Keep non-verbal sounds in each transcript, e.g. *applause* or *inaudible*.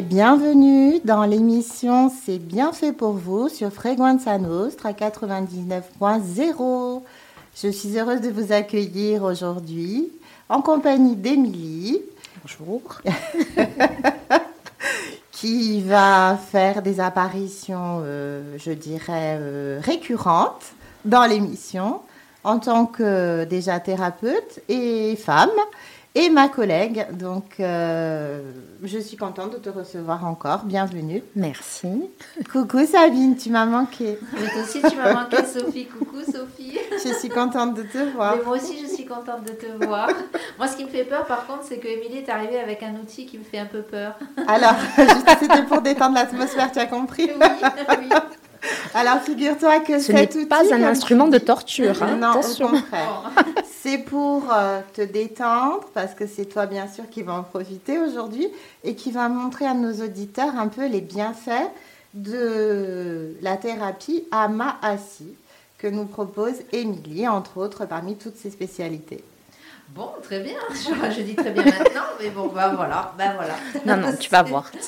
Et bienvenue dans l'émission C'est bien fait pour vous sur Frequenza Nostra 99.0. Je suis heureuse de vous accueillir aujourd'hui en compagnie d'Émilie. Bonjour. *laughs* qui va faire des apparitions, euh, je dirais, euh, récurrentes dans l'émission en tant que déjà thérapeute et femme et ma collègue. Donc, euh, je suis contente de te recevoir encore. Bienvenue. Merci. Coucou Sabine, tu m'as manqué. Mais toi aussi, tu m'as manqué, Sophie. Coucou, Sophie. Je suis contente de te voir. Mais moi aussi, je suis contente de te voir. Moi, ce qui me fait peur, par contre, c'est que Émilie est arrivée avec un outil qui me fait un peu peur. Alors, juste *laughs* c'était pour détendre l'atmosphère, tu as compris Oui, oui. *laughs* Alors, figure-toi que Ce n'est outil, pas un instrument de torture. hein, Non, au Attention. contraire. C'est pour euh, te détendre, parce que c'est toi, bien sûr, qui va en profiter aujourd'hui et qui va montrer à nos auditeurs un peu les bienfaits de la thérapie AMA-ASI que nous propose Émilie, entre autres, parmi toutes ses spécialités. Bon, très bien. Je, je dis très bien maintenant, mais bon, bah voilà, bah voilà. Non, non, tu vas voir. *laughs*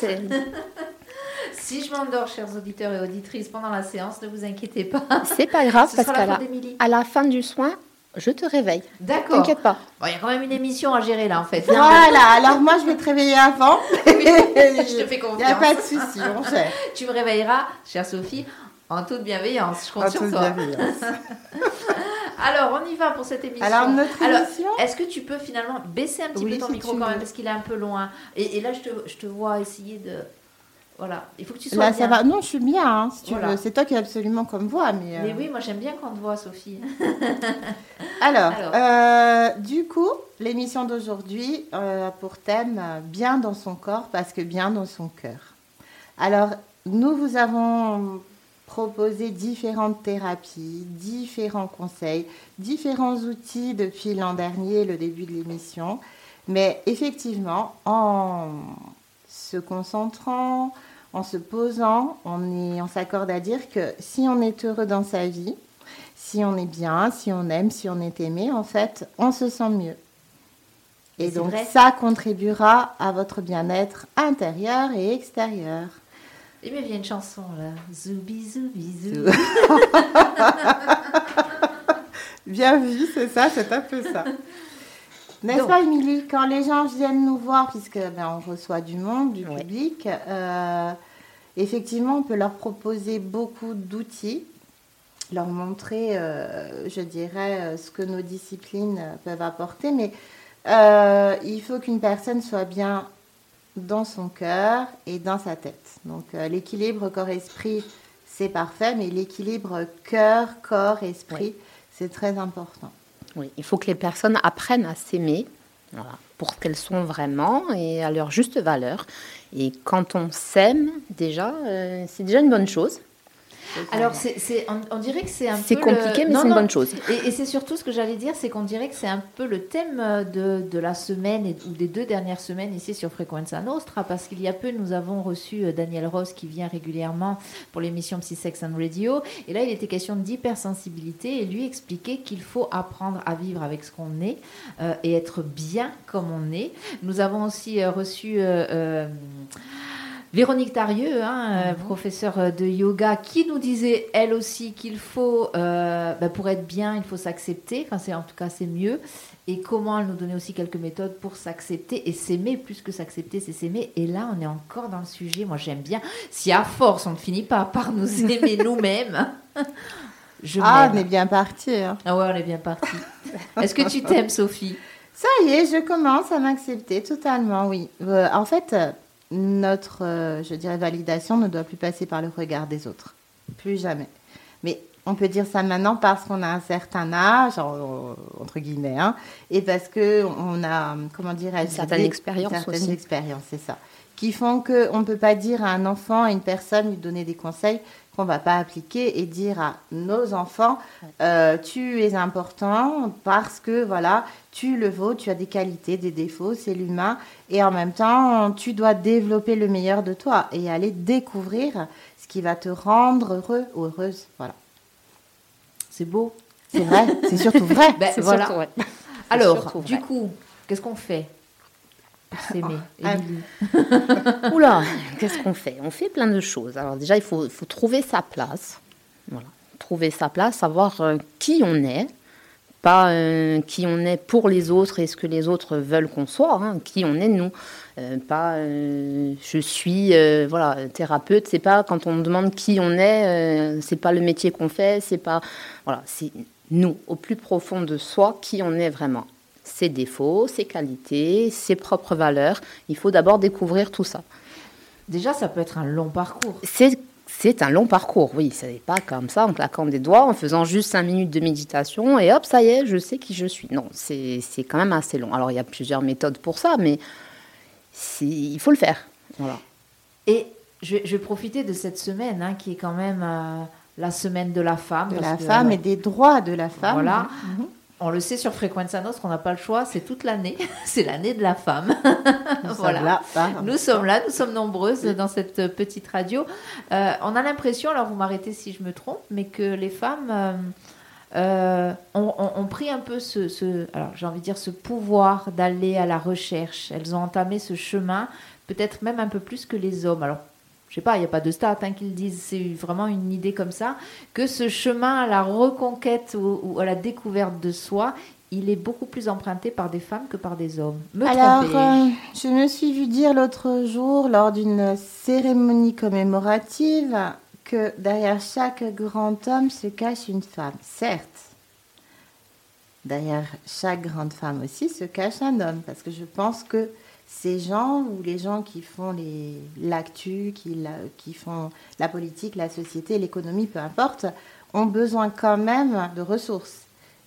Si je m'endors, chers auditeurs et auditrices, pendant la séance, ne vous inquiétez pas. C'est pas grave Ce parce sera qu'à la à la fin du soin, je te réveille. D'accord. T'inquiète pas. Bon, il y a quand même une émission à gérer là, en fait. Voilà, alors moi, je vais te réveiller avant. *laughs* Je te fais Il n'y a confiance. pas de souci, on gère. Tu me réveilleras, chère Sophie, en toute bienveillance. Je compte En sur toute toi. bienveillance. *laughs* Alors, on y va pour cette émission. Alors, notre émission Est-ce que tu peux finalement baisser un petit Oui, peu ton si micro quand veux. même parce qu'il est un peu loin et, et là, je te, je te vois essayer de. Voilà, il faut que tu sois Là, bien. ça va. Non, je suis bien, hein, si tu Voilà. veux. C'est toi qui es absolument comme voix. Mais, euh, Mais oui, moi j'aime bien quand voit, Sophie. *laughs* Alors, Alors. euh, du coup, l'émission d'aujourd'hui euh, a pour thème euh, bien dans son corps parce que bien dans son cœur. Alors, nous vous avons proposé différentes thérapies, différents conseils, différents outils depuis l'an dernier, le début de l'émission. Mais effectivement, en se concentrant, en se posant, on, est, on s'accorde à dire que si on est heureux dans sa vie, si on est bien, si on aime, si on est aimé, en fait, on se sent mieux. Et donc vrai. ça contribuera à votre bien-être intérieur et extérieur. Il me vient une chanson là. Zoubi, zoubi, zoubi. *laughs* Bien vu, c'est ça, c'est un peu ça. *laughs* N'est-ce pas, Émilie Quand les gens viennent nous voir, puisque ben, on reçoit du monde, du public, euh, effectivement, on peut leur proposer beaucoup d'outils, leur montrer, euh, je dirais, euh, ce que nos disciplines peuvent apporter, mais euh, il faut qu'une personne soit bien dans son cœur et dans sa tête. Donc l'équilibre corps-esprit, c'est parfait, mais l'équilibre cœur, corps, esprit, c'est très important. Oui, il faut que les personnes apprennent à s'aimer voilà, pour ce qu'elles sont vraiment et à leur juste valeur. Et quand on s'aime, déjà, euh, c'est déjà une bonne chose. Alors, on, on dirait que c'est un peu. C'est compliqué, le- mais Non, c'est une non, bonne chose. Et, et c'est surtout ce que j'allais dire, c'est qu'on dirait que c'est un peu le thème euh, de, de la semaine et, ou des deux dernières semaines ici sur Frequenza Nostra, parce qu'il y a peu, nous avons reçu euh, Daniel Ross qui vient régulièrement pour l'émission Psy Sex and Radio. Et là, il était question d'hypersensibilité et lui expliquer qu'il faut apprendre à vivre avec ce qu'on est euh, et être bien comme on est. Nous avons aussi reçu. euh, euh, Véronique Tarieux, hein, euh, professeure euh, de yoga, qui nous disait elle aussi qu'il faut, euh, bah, pour être bien, il faut s'accepter. Enfin, c'est en tout cas c'est mieux. Et comment elle nous donnait aussi quelques méthodes pour s'accepter et s'aimer plus que s'accepter, c'est s'aimer. Et là, on est encore dans le sujet. Moi, j'aime bien. Si à force, on ne finit pas par nous *laughs* aimer nous-mêmes, *laughs* je Ah, on est bien parti. hein. Ah ouais, on est bien parti. Est-ce que tu t'aimes, Sophie? Ça y est, je commence à m'accepter totalement, oui. Euh, en fait, notre, euh, je dirais, validation ne doit plus passer par le regard des autres. Plus jamais. Mais on peut dire ça maintenant parce qu'on a un certain âge, en- entre guillemets, hein, et parce que on a, comment dirais-je, Une certaine des- expérience certaines expériences, c'est ça. Qui font qu'on ne peut pas dire à un enfant, à une personne, lui donner des conseils qu'on ne va pas appliquer et dire à nos enfants, euh, tu es important parce que voilà, tu le vaux, tu as des qualités, des défauts, c'est l'humain, et en même temps, tu dois développer le meilleur de toi et aller découvrir ce qui va te rendre heureux ou heureuse. Voilà. C'est beau. C'est vrai, c'est surtout vrai. *laughs* Ben, C'est voilà. surtout. Alors, surtout du coup, qu'est-ce qu'on fait? S'aimer Ah. *laughs* Oula, qu'est-ce qu'on fait? On fait plein de choses. Alors déjà, il faut, faut trouver sa place. Voilà. Trouver sa place, savoir euh, qui on est, pas euh, qui on est pour les autres et ce que les autres veulent qu'on soit, hein, qui on est nous. Euh, pas euh, je suis voilà thérapeute, c'est pas quand on demande qui on est, c'est pas le métier qu'on fait, c'est pas voilà, c'est nous au plus profond de soi qui on est vraiment. Ses défauts, ses qualités, ses propres valeurs. Il faut d'abord découvrir tout ça. Déjà, ça peut être un long parcours. C'est c'est un long parcours, oui. Ce n'est pas comme ça, en claquant des doigts, en faisant juste cinq minutes de méditation et hop, ça y est, je sais qui je suis. Non, c'est c'est quand même assez long. Alors, il y a plusieurs méthodes pour ça, mais il faut le faire. Voilà. Et je vais, je vais profiter de cette semaine, hein, qui est quand même euh, la semaine de la femme. De la que, femme euh, et des droits de la femme. Voilà. Mhm. On le sait sur Frequenza Nostra, on n'a pas le choix, c'est toute l'année. *laughs* c'est l'année de la femme. Nous *laughs* Voilà. sommes là, ça. Nous sommes là, nous sommes nombreuses dans cette petite radio. Euh, on a l'impression, alors vous m'arrêtez si je me trompe, mais que les femmes euh, euh, ont, ont- ont pris un peu ce, ce- alors j'ai envie de dire ce pouvoir d'aller à la recherche. Elles ont entamé ce chemin, peut-être même un peu plus que les hommes. Alors je sais pas, il n'y a pas de stats hein, qui le disent, c'est vraiment une idée comme ça, que ce chemin à la reconquête ou, ou à la découverte de soi, il est beaucoup plus emprunté par des femmes que par des hommes. Me Alors, euh, je me suis vue dire l'autre jour, lors d'une cérémonie commémorative, que derrière chaque grand homme se cache une femme. Certes, derrière chaque grande femme aussi se cache un homme, parce que je pense que ces gens ou les gens qui font l'actu, qui, qui font la politique, la société, l'économie, peu importe, ont besoin quand même de ressources.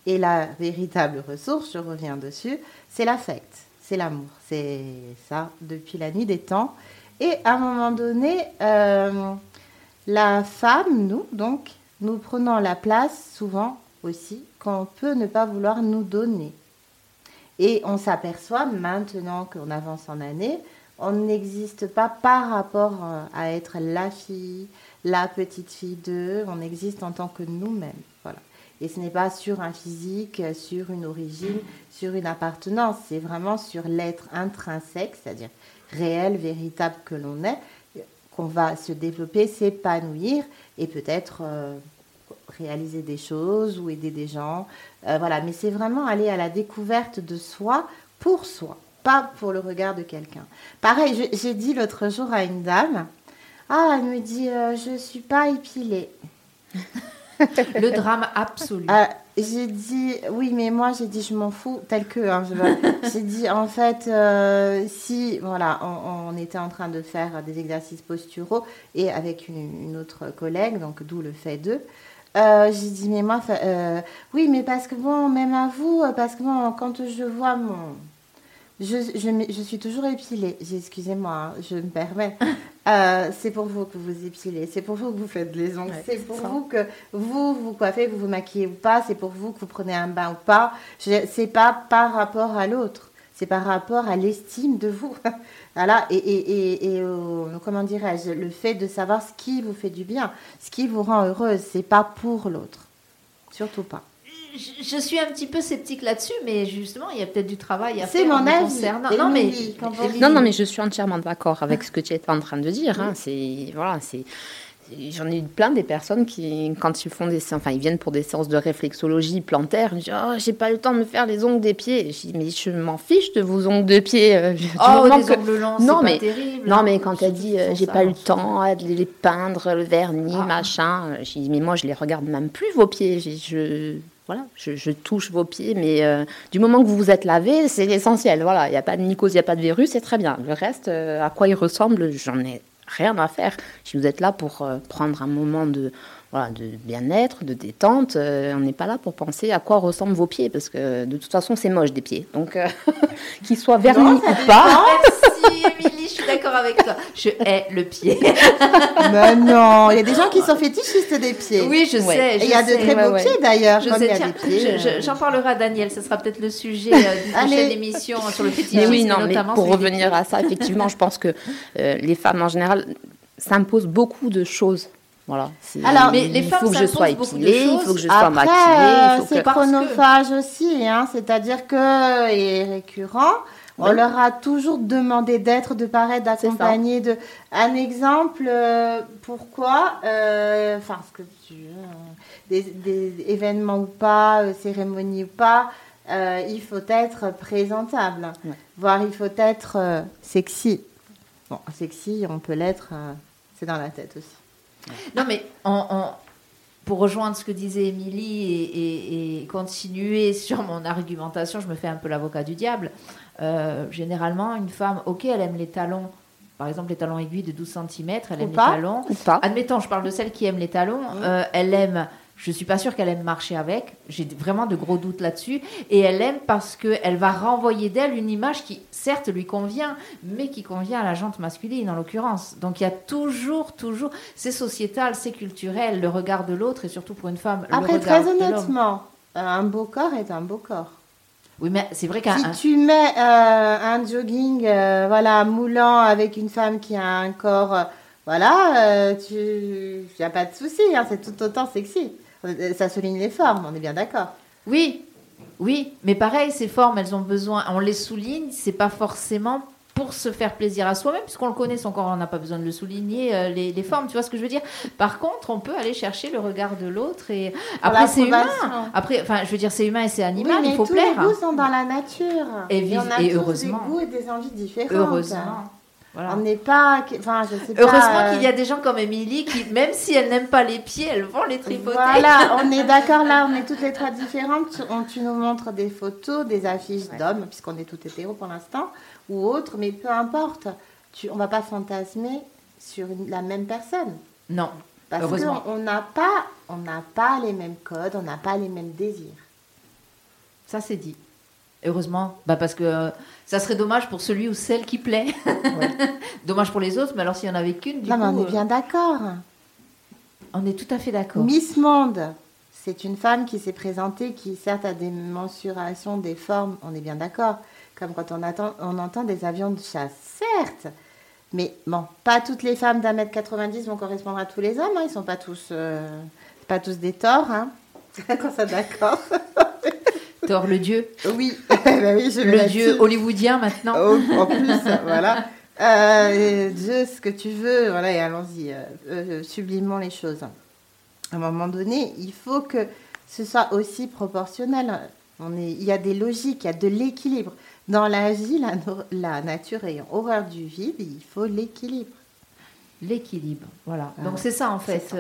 Et la véritable ressource, je reviens dessus, c'est l'affect, c'est l'amour. C'est ça depuis la nuit des temps. Et à un moment donné, euh, la femme, nous, donc, nous prenons la place souvent aussi qu'on peut ne pas vouloir nous donner. Et on s'aperçoit maintenant qu'on avance en année, on n'existe pas par rapport euh, à être la fille, la petite fille d'eux, on existe en tant que nous-mêmes. Voilà. Et ce n'est pas sur un physique, sur une origine, sur une appartenance, c'est vraiment sur l'être intrinsèque, c'est-à-dire réel, véritable que l'on est, qu'on va se développer, s'épanouir et peut-être euh, réaliser des choses ou aider des gens. Euh, voilà, mais c'est vraiment aller à la découverte de soi pour soi, pas pour le regard de quelqu'un. Pareil, j'ai dit l'autre jour à une dame, ah, elle me dit, euh, je suis pas épilée. *laughs* Le drame absolu. Ah, j'ai dit, oui, mais moi, j'ai dit, je m'en fous, tel que. hein, *laughs* j'ai dit, en fait, euh, si, voilà, on, on était en train de faire des exercices posturaux et avec une, une autre collègue, donc d'où le fait d'eux. Euh, j'ai dit, mais moi, euh, oui, mais parce que bon, même à vous, euh, parce que bon, quand je vois mon. Je, je, je suis toujours épilée. J'ai- Excusez-moi, hein, je me permets. *laughs* Euh, c'est pour vous que vous épilez. C'est pour vous que vous faites les ongles. Ouais, c'est pour ça. vous que vous vous coiffez, vous vous maquillez ou pas. C'est pour vous que vous prenez un bain ou pas. Je- C'est pas par rapport à l'autre. C'est par rapport à l'estime de vous. *laughs* voilà. Et, et, et, et au- comment dirais-je Le fait de savoir ce qui vous fait du bien, ce qui vous rend heureuse. C'est pas pour l'autre. Surtout pas. Je, je suis un petit peu sceptique là-dessus, mais justement, il y a peut-être du travail à C'est faire. mon en me avis. Et Non, mais Non, non, mais je suis entièrement d'accord avec ce que tu étais en train de dire. hein. C'est voilà, c'est J'en ai eu plein des personnes qui, quand ils font des, enfin, ils viennent pour des séances de réflexologie plantaire, ils me disent, oh, j'ai pas le temps de me faire les ongles des pieds. Je dis, mais je m'en fiche de vos ongles de pieds. euh, Oh, que- ongles longs, Non, c'est mais- pas terrible. Non, hein. mais quand elle dit, euh, j'ai pas eu le temps de les peindre, le vernis, Ah. machin, euh, j'ai dit, mais moi, je les regarde même plus, vos pieds. Je, voilà, je, je touche vos pieds, mais euh, du moment que vous vous êtes lavé, c'est l'essentiel. Voilà, il n'y a pas de mycose, il n'y a pas de virus, c'est très bien. Le reste, euh, à quoi ils ressemblent, j'en ai rien à faire. Si vous êtes là pour euh, prendre un moment de, voilà, de bien-être, de détente, euh, on n'est pas là pour penser à quoi ressemblent vos pieds, parce que de toute façon, c'est moche des pieds. Donc, euh, *laughs* qu'ils soient vernis Non, ou pas. Merci, Émilie, je suis d'accord avec toi. Je hais le pied. *laughs* Mais non, il y a des gens qui sont fétichistes des pieds. Oui, je Ouais. sais. Je il y a de très ouais, beaux ouais. pieds d'ailleurs. Je sais, tiens, pieds, je- je- euh, j'en parlerai à Daniel, ce sera peut-être le sujet euh, d'une prochaine émission sur le Mais fétichisme, oui, non, mais notamment pour celui des revenir à ça, effectivement, je pense que euh, les femmes en général s'imposent beaucoup de choses. Voilà. c'est- Alors, mais les il femmes faut que je sois épilée, il faut que je sois Après, maquillée, euh, c'est que... parce que- chronophage aussi, hein, c'est-à-dire que et récurrent. On leur a toujours demandé d'être, de paraître, d'accompagner. De... Un exemple, euh, pourquoi euh, Enfin, ce que tu veux, des, événements ou pas, euh, cérémonies ou pas, il faut être présentable. Voire il faut être sexy. Bon, sexy, on peut l'être, c'est dans la tête aussi. Non, mais pour rejoindre ce que disait Émilie et, continuer sur mon argumentation, je me fais un peu l'avocat du diable. Euh, généralement, une femme, ok, elle aime les talons, par exemple les talons aiguilles de 12 cm, elle aime les talons. Admettons, je parle de celle qui aime les talons, euh, elle aime je suis pas sûre qu'elle aime marcher avec. J'ai vraiment de gros doutes là-dessus. Et elle aime parce qu'elle va renvoyer d'elle une image qui, certes, lui convient, mais qui convient à la jante masculine, en l'occurrence. Donc il y a toujours, toujours, c'est sociétal, c'est culturel, le regard de l'autre, et surtout pour une femme, Après, le regard très honnêtement, euh, un beau corps est un beau corps. Oui, mais c'est vrai qu'un. Si tu mets euh, un jogging, euh, voilà, moulant avec une femme qui a un corps, voilà, tu, il n'y a pas de souci, hein, c'est tout autant sexy. Euh, ça souligne les formes, on est bien d'accord. Oui, oui, mais pareil, ces formes, elles ont besoin, on les souligne, c'est pas forcément pour se faire plaisir à soi-même, puisqu'on le connaît son corps, on n'a pas besoin de le souligner, euh, les, formes, tu vois ce que je veux dire? Par contre, on peut aller chercher le regard de l'autre et après c'est humain. Après, enfin, je veux dire, c'est humain et c'est animal, il faut tous plaire. Les goûts sont dans la nature. Et, et, on a et heureusement. des goûts et des envies différentes. Heureusement. On n'est pas. Enfin, je sais Heureusement euh, qu'il y a des gens comme Émilie qui, même si elles n'aiment pas les pieds, elles vont les tripoter. Voilà, *laughs* on est d'accord là, on est toutes les trois différentes. tu nous montres des photos, des affiches d'hommes, puisqu'on est toutes hétéros pour l'instant, ou autres, mais peu importe. Tu, on va pas fantasmer sur la même personne. Non. Parce qu'on n'a pas, on n'a pas les mêmes codes, on n'a pas les mêmes désirs. Ça c'est dit. Heureusement, bah parce que euh, ça serait dommage pour celui ou celle qui plaît. *laughs* dommage pour les autres, mais alors s'il n'y en avait qu'une, du non, mais on est bien d'accord. On est tout à fait d'accord. Miss Monde, c'est une femme qui s'est présentée, qui certes a des mensurations, des formes, on est bien d'accord. Comme quand on, attend, on entend des avions de chasse, certes. Mais bon, pas toutes les femmes d'un mètre 90 vont correspondre à tous les hommes. Hein. Ils sont pas tous, euh, pas tous des torts. Hein. *laughs* Quand ça d'accord? Thor, le dieu. Oui, *laughs* bah oui je le dieu hollywoodien maintenant. Oh, en plus, voilà. Euh, Dieu, ce que tu veux, voilà, et allons-y, euh, euh, sublimons les choses. À un moment donné, il faut que ce soit aussi proportionnel. On est, il y a des logiques, il y a de l'équilibre. Dans la vie, la, la nature ayant horreur du vide, il faut l'équilibre. L'équilibre, voilà. Donc c'est ça en fait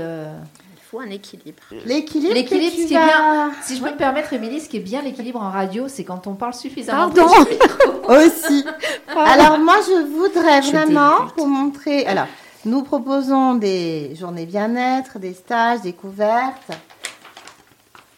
un équilibre. L'équilibre, l'équilibre ce qui est bien. Si je peux me permettre, Émilie, ce qui est bien l'équilibre en radio, c'est quand on parle suffisamment. Pardon. *laughs* Aussi. Alors moi, je voudrais vraiment pour montrer. Alors, nous proposons des journées bien-être, des stages, découvertes.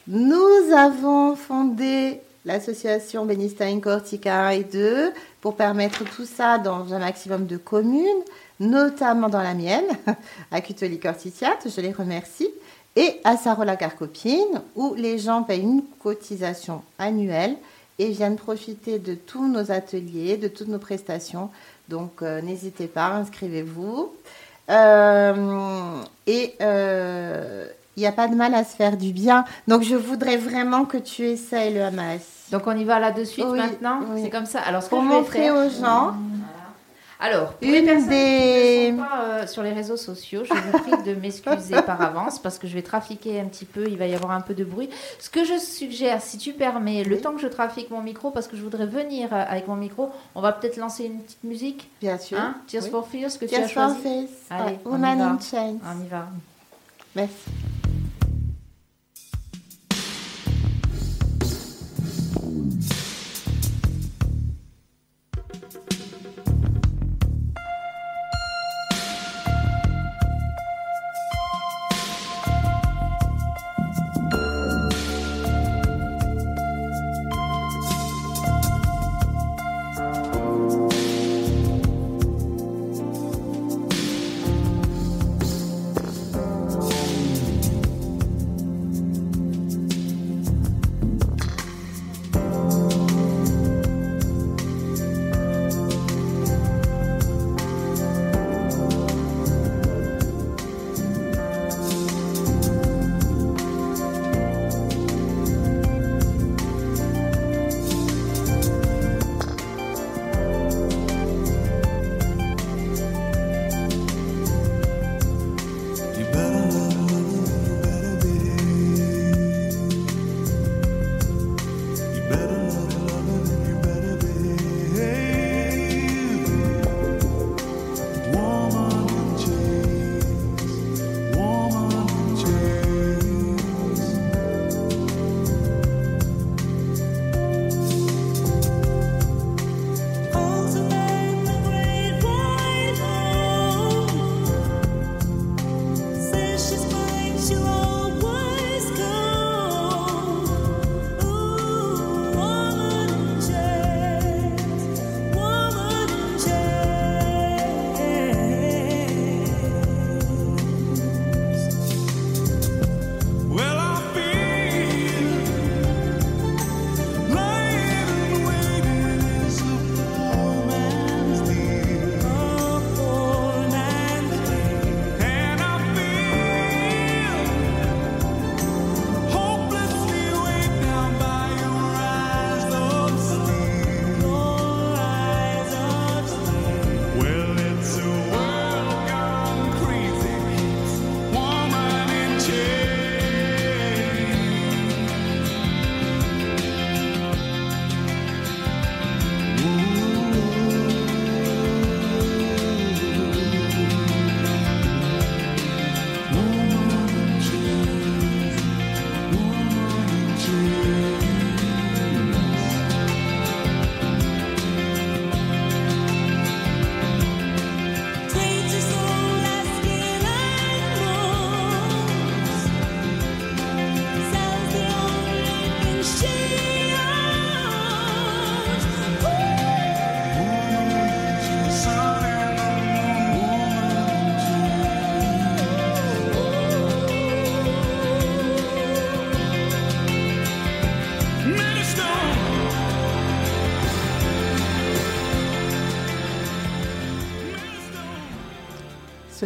Nous avons fondé l'association Benistine Cortica et 2 pour permettre tout ça dans un maximum de communes, notamment dans la mienne, *laughs* à Cutoli Corticiat, je les remercie et à Sarola Carcopine, où les gens payent une cotisation annuelle et viennent profiter de tous nos ateliers, de toutes nos prestations. Donc euh, n'hésitez pas, inscrivez-vous. Euh, et euh, il n'y a pas de mal à se faire du bien. Donc je voudrais vraiment que tu essayes le Hamas. Donc on y va là de suite maintenant C'est comme ça. Alors ce Pour montrer aux gens. Alors, pour les personnes qui ne sont pas euh, sur les réseaux sociaux, je vous prie de m'excuser par avance parce que je vais trafiquer un petit peu, il va y avoir un peu de bruit. Ce que je suggère, si tu permets, le temps que je trafique mon micro, parce que je voudrais venir euh, avec mon micro, on va peut-être lancer une petite musique. Bien sûr. Hein? Tears for Fears que tu as choisi. Allez, Woman in Chains. On y va. Merci.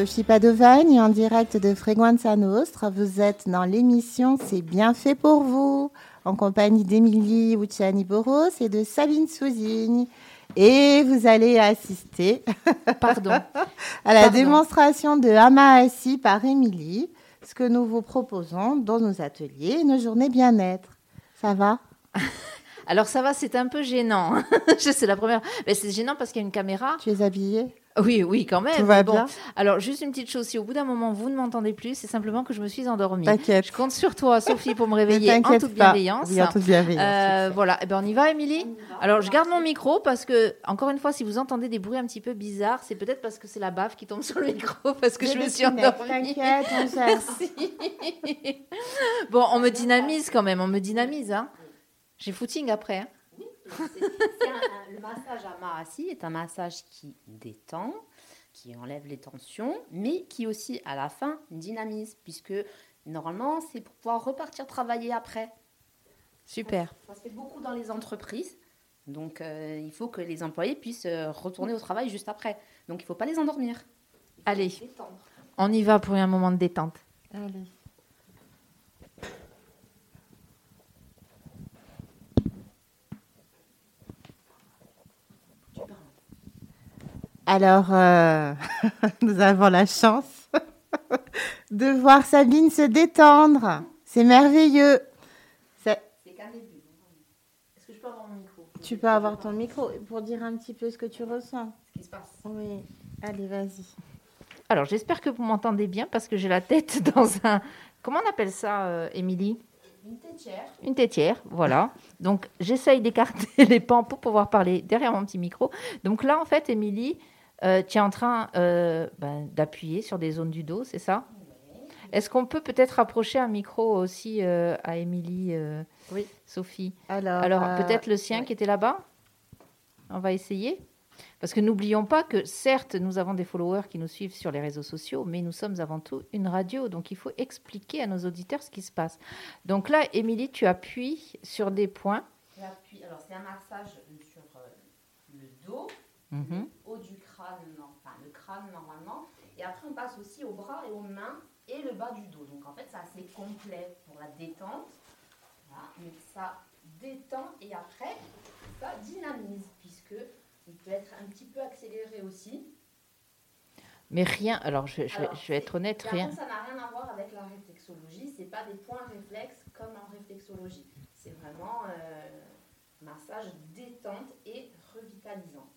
Sophie Padovagne en direct de Freguenza Nostra. Vous êtes dans l'émission C'est bien fait pour vous en compagnie d'Emilie Ucciani Boros et de Sabine Souzigne. Et vous allez assister *laughs* Pardon. à la Pardon. démonstration de Hama Assis par Émilie, ce que nous vous proposons dans nos ateliers et nos journées bien-être. Ça va? *laughs* Alors ça va, c'est un peu gênant. *laughs* C'est la première. Mais c'est gênant parce qu'il y a une caméra. Tu es habillée? Oui, oui, quand même. Tout va bon. bien Alors juste une petite chose, si au bout d'un moment vous ne m'entendez plus, c'est simplement que je me suis endormie. T'inquiète. Je compte sur toi, Sophie, pour me réveiller en t'inquiète toute pas. bienveillance. Oui, en toute bienveillance. Euh, voilà, eh ben on y va, Émilie Alors, je garde mon micro parce que, encore une fois, si vous entendez des bruits un petit peu bizarres, c'est peut-être parce que c'est la baffe qui tombe *laughs* sur le micro parce que je, me suis endormie. T'inquiète, on. Merci. bon, on me dynamise quand même, on me dynamise. Hein. J'ai footing après. hein. Un- le massage à Mahasi est un massage qui détend, qui enlève les tensions, mais qui aussi, à la fin, dynamise, puisque normalement, c'est pour pouvoir repartir travailler après. Super. Ça se fait beaucoup dans les entreprises. Donc, euh, il faut que les employés puissent euh, retourner au travail juste après. Donc, il ne faut pas les endormir. Allez, Détendre. on y va pour un moment de détente. Allez. Alors, euh, *laughs* nous avons la chance *laughs* de voir Sabine se détendre. C'est merveilleux. C'est- C'est qu'un début. Est-ce que je peux avoir mon micro Tu peux avoir ton micro pour dire un petit peu ce que tu ressens. Ce qui se passe. Oui, allez, vas-y. Alors, j'espère que vous m'entendez bien parce que j'ai la tête *laughs* dans un. Comment on appelle ça, euh, Émilie? Une tétière. Une tétière, voilà. Donc, j'essaye d'écarter les pans pour pouvoir parler derrière mon petit micro. Donc là, en fait, Émilie, euh, tu es en train euh, ben, d'appuyer sur des zones du dos, c'est ça? Est-ce qu'on peut peut-être rapprocher un micro aussi euh, à Émilie, euh, Oui. Sophie? Alors, Alors, euh, peut-être le sien ouais. qui était là-bas? On va essayer Parce que n'oublions pas que, certes, nous avons des followers qui nous suivent sur les réseaux sociaux, mais nous sommes avant tout une radio. Donc, il faut expliquer à nos auditeurs ce qui se passe. Donc là, Émilie, tu appuies sur des points. J'appuie. Alors, c'est un massage sur le dos, le haut du crâne, non, enfin le crâne normalement. Et après, on passe aussi aux bras et aux mains et le bas du dos. Donc, en fait, c'est assez complet pour la détente. Voilà. Mais ça détend et après, ça dynamise, puisque il peut être un petit peu accéléré aussi. Mais rien, alors je, je vais- Alors, je vais être honnête, rien. ça n'a rien à voir avec la réflexologie. C'est pas des points réflexes comme en réflexologie. C'est vraiment euh, massage détente et revitalisant.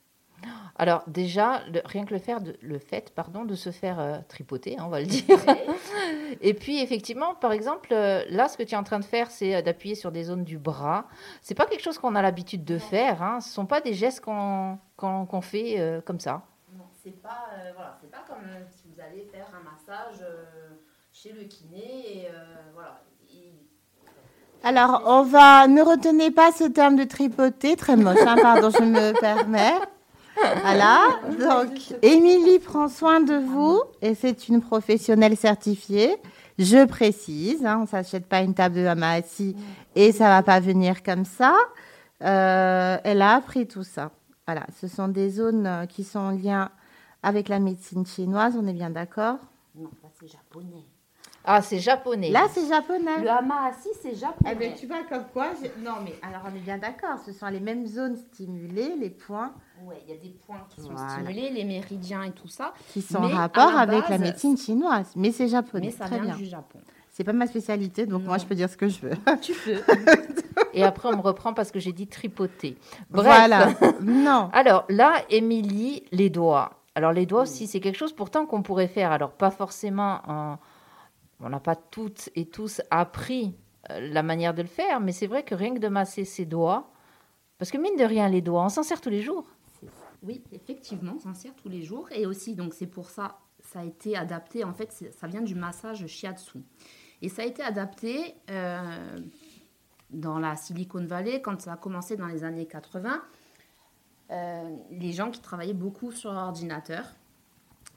Alors déjà, le- rien que le, faire de, le fait pardon, de se faire euh, tripoter, hein, on va le dire. *laughs* Et puis effectivement, par exemple, euh, là, ce que tu es en train de faire, c'est euh, d'appuyer sur des zones du bras. C'est pas quelque chose qu'on a l'habitude de faire. Hein. Ce sont pas des gestes qu'on fait euh, comme ça. Non, c'est pas, euh, voilà, c'est pas comme euh, si vous allez faire un massage euh, chez le kiné. Et, euh, voilà. Il- Alors, on va. Ne retenez pas ce terme de tripoter, très moche, hein, pardon, je me permets. Voilà. Donc, Émilie prend soin de vous et c'est une professionnelle certifiée. Je précise, hein, on ne s'achète pas une table de Hamaasi et ça va pas venir comme ça. Euh, elle a appris tout ça. Voilà, ce sont des zones euh, qui sont en lien avec la médecine chinoise, on est bien d'accord? Non, c'est japonais. Ah, c'est japonais. Là, c'est japonais. Le hama assis, c'est japonais. Eh ben, tu vois comme quoi je- Non, mais alors on est bien d'accord. Ce sont les mêmes zones stimulées, les points Ouais, il y a des points qui sont stimulés, les méridiens et tout ça. qui sont en rapport la avec la médecine chinoise. Mais c'est japonais. Mais ça Très vient bien. du Japon. C'est pas ma spécialité, donc moi je peux dire ce que je veux. *laughs* Tu peux. Et après, on me reprend parce que j'ai dit tripoter. Bref. Voilà. *laughs* non. Alors là, Émilie, les doigts. Alors les doigts aussi, c'est quelque chose pourtant qu'on pourrait faire. Alors pas forcément, en- on n'a pas toutes et tous appris euh, la manière de le faire, mais c'est vrai que rien que de masser ses doigts, parce que mine de rien, les doigts, on s'en sert tous les jours. Oui, effectivement, on s'en sert tous les jours. Et aussi, donc c'est pour ça, ça a été adapté. En fait, ça vient du massage shiatsu. Et ça a été adapté euh, dans la Silicon Valley quand ça a commencé dans les années 80. euh, les gens qui travaillaient beaucoup sur ordinateur.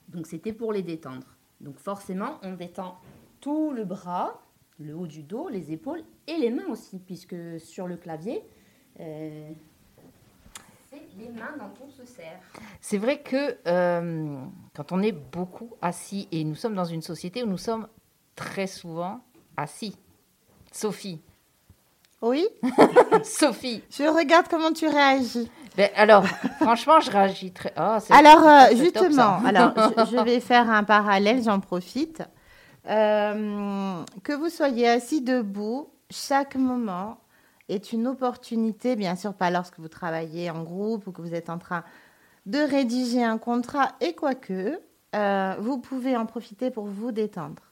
Donc c'était pour les détendre. Donc forcément, on détend tout le bras, le haut du dos, les épaules et les mains aussi, puisque sur le clavier, euh, c'est les mains dans ton se sert. C'est vrai que euh, quand on est beaucoup assis, et nous sommes dans une société où nous sommes très souvent assis. Sophie. Oui *laughs* Sophie. Je regarde comment tu réagis. Ben, alors, franchement, je réagis très. Oh, Alors, euh, top, justement, alors, je, je *laughs* vais faire un parallèle, j'en profite. Euh, que vous soyez assis debout, chaque moment est une opportunité, bien sûr, pas lorsque vous travaillez en groupe ou que vous êtes en train de rédiger un contrat, et quoique, euh, vous pouvez en profiter pour vous détendre.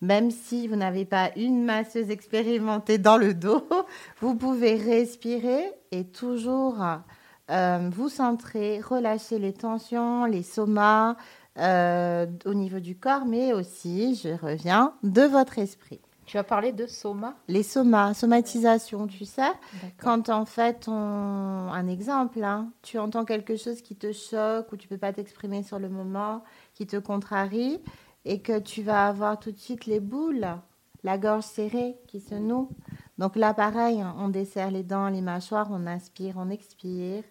Même si vous n'avez pas une masseuse expérimentée dans le dos, *laughs* vous pouvez respirer et toujours euh, vous centrer, relâcher les tensions, les somas euh, au niveau du corps, mais aussi, je reviens, de votre esprit. Tu as parlé de Soma? Les somas, somatisation, tu sais, quand en fait, on... un exemple, hein, tu entends quelque chose qui te choque ou tu peux pas t'exprimer sur le moment, qui te contrarie, et que tu vas avoir tout de suite les boules, la gorge serrée qui se noue. Donc là, pareil, hein, on desserre les dents, les mâchoires, on inspire, on expire.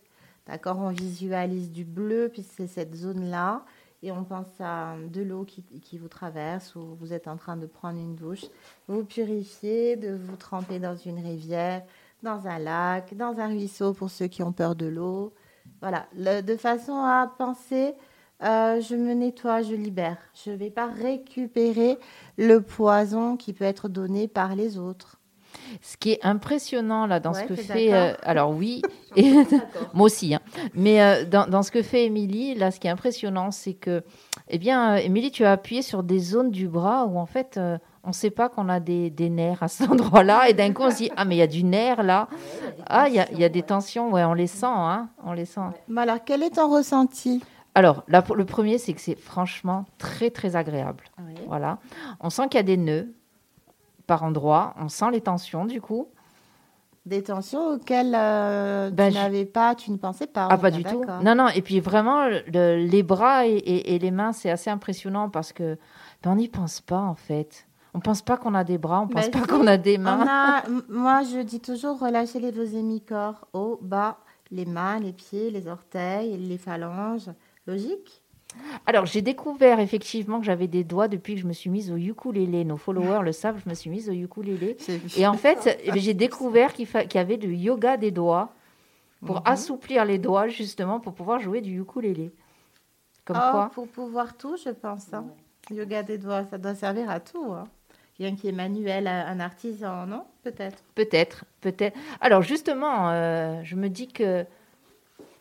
D'accord On visualise du bleu, puis c'est cette zone-là. Et on pense à de l'eau qui, vous traverse ou vous êtes en train de prendre une douche. Vous purifiez, de vous tremper dans une rivière, dans un lac, dans un ruisseau pour ceux qui ont peur de l'eau. Voilà, de façon à penser, euh, je me nettoie, je libère. Je ne vais pas récupérer le poison qui peut être donné par les autres. Ce qui est impressionnant là dans Ouais, ce que fait. euh, alors oui, *laughs* et, *laughs* moi aussi. hein. Mais euh, dans, dans ce que fait Émilie, là, ce qui est impressionnant, c'est que, eh bien, euh, Émilie, tu as appuyé sur des zones du bras où en fait, euh, on ne sait pas qu'on a des, des nerfs à cet *laughs* endroit-là, et d'un coup, on se dit ah mais il y a du nerf là. Ah, il y a, y a des tensions, ouais, on les sent, hein, on les sent. Mais alors, quel est ton ressenti? Alors, là, le premier, c'est que c'est franchement très très agréable. Voilà, on sent qu'il y a des nœuds par endroit, on sent les tensions du coup. Des tensions auxquelles euh, Ben, tu je- n'avais pas, tu ne pensais pas. Ah, pas du tout. Non, non. Et puis vraiment, le- les bras et, et- et les mains, c'est assez impressionnant parce que ben, on n'y pense pas en fait. On pense pas qu'on a des bras, on pense Ben, pas si. qu'on a des On mains. a- *laughs* moi, je dis toujours relâchez les vos hémicorps, haut, bas, les mains, les pieds, les orteils, les phalanges. Logique? Alors, j'ai découvert effectivement que j'avais des doigts depuis que je me suis mise au ukulélé. Nos followers le savent, je me suis mise au ukulélé. Et en fait, *laughs* eh j'ai découvert qu'il fa- y avait du yoga des doigts pour Mhm. assouplir les doigts justement pour pouvoir jouer du ukulélé. Comme Oh, quoi Pour pouvoir tout, je pense. hein. Yoga des doigts, ça doit servir à tout. Hein. Quelqu'un qui est manuel, un artisan, non? Peut-être. Peut-être, peut-être. Alors justement, euh, je me dis que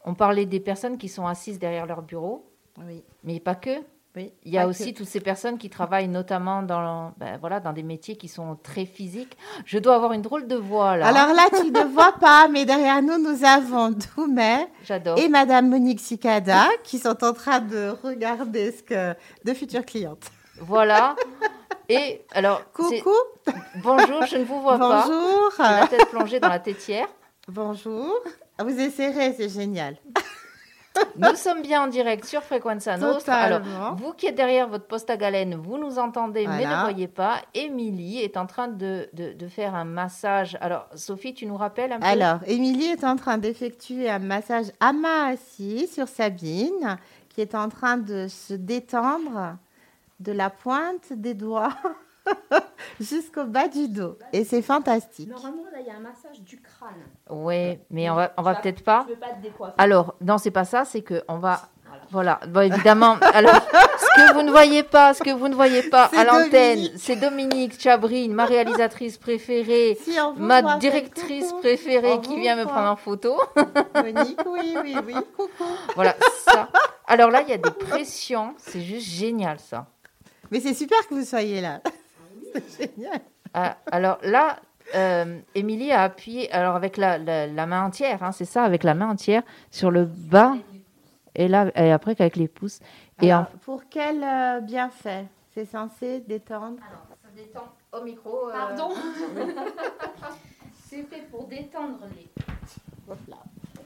on parlait des personnes qui sont assises derrière leur bureau, Oui. mais pas que. oui. Il y a aussi que. toutes ces personnes qui travaillent notamment dans, ben, voilà, dans des métiers qui sont très physiques. Je dois avoir une drôle de voix là. Alors là, tu ne vois pas, mais derrière nous, nous avons J'adore. et Madame Monique Cicada qui sont en train de regarder ce que de futures clientes. Voilà. Et alors, Coucou, bonjour, je ne vous vois pas. bonjour, la tête plongée dans la tétière. bonjour. Vous essayerez, c'est génial. Nous sommes bien en direct sur Frequenza Nostra. Alors, vous qui êtes derrière votre poste à galène, vous nous entendez, mais ne voyez pas. Émilie est en train de, de, de faire un massage. Alors, Sophie, tu nous rappelles un peu? Alors, Émilie est en train d'effectuer un massage à main assis sur Sabine, qui est en train de se détendre de la pointe des doigts *laughs* *laughs* jusqu'au bas du dos. Et c'est fantastique. Normalement, là, il y a un massage du crâne. Oui, mais on va, on va peut-être pas. Je veux pas te décoiffer. Alors, non, c'est pas ça, c'est que on va. Voilà, bon, évidemment. *laughs* Alors, ce que vous ne voyez pas, ce que vous ne voyez pas à l'antenne, c'est Dominique Chabrine, ma réalisatrice préférée, Si ma directrice coucou. préférée On qui vient me prendre en photo. Monique, oui, oui, oui. *laughs* Coucou. Voilà, ça. Alors là, il y a des pressions, c'est juste génial ça. Mais c'est super que vous soyez là. C'est génial. Ah, alors là, euh, Émilie a appuyé, alors avec la, la- la main entière, hein, c'est ça, avec la main entière, sur le bas, et là, et après qu'avec les pouces. Et en- Pour quel euh, bienfait? C'est censé détendre? Alors, ça détend au micro. Pardon? *laughs* C'est fait pour détendre les,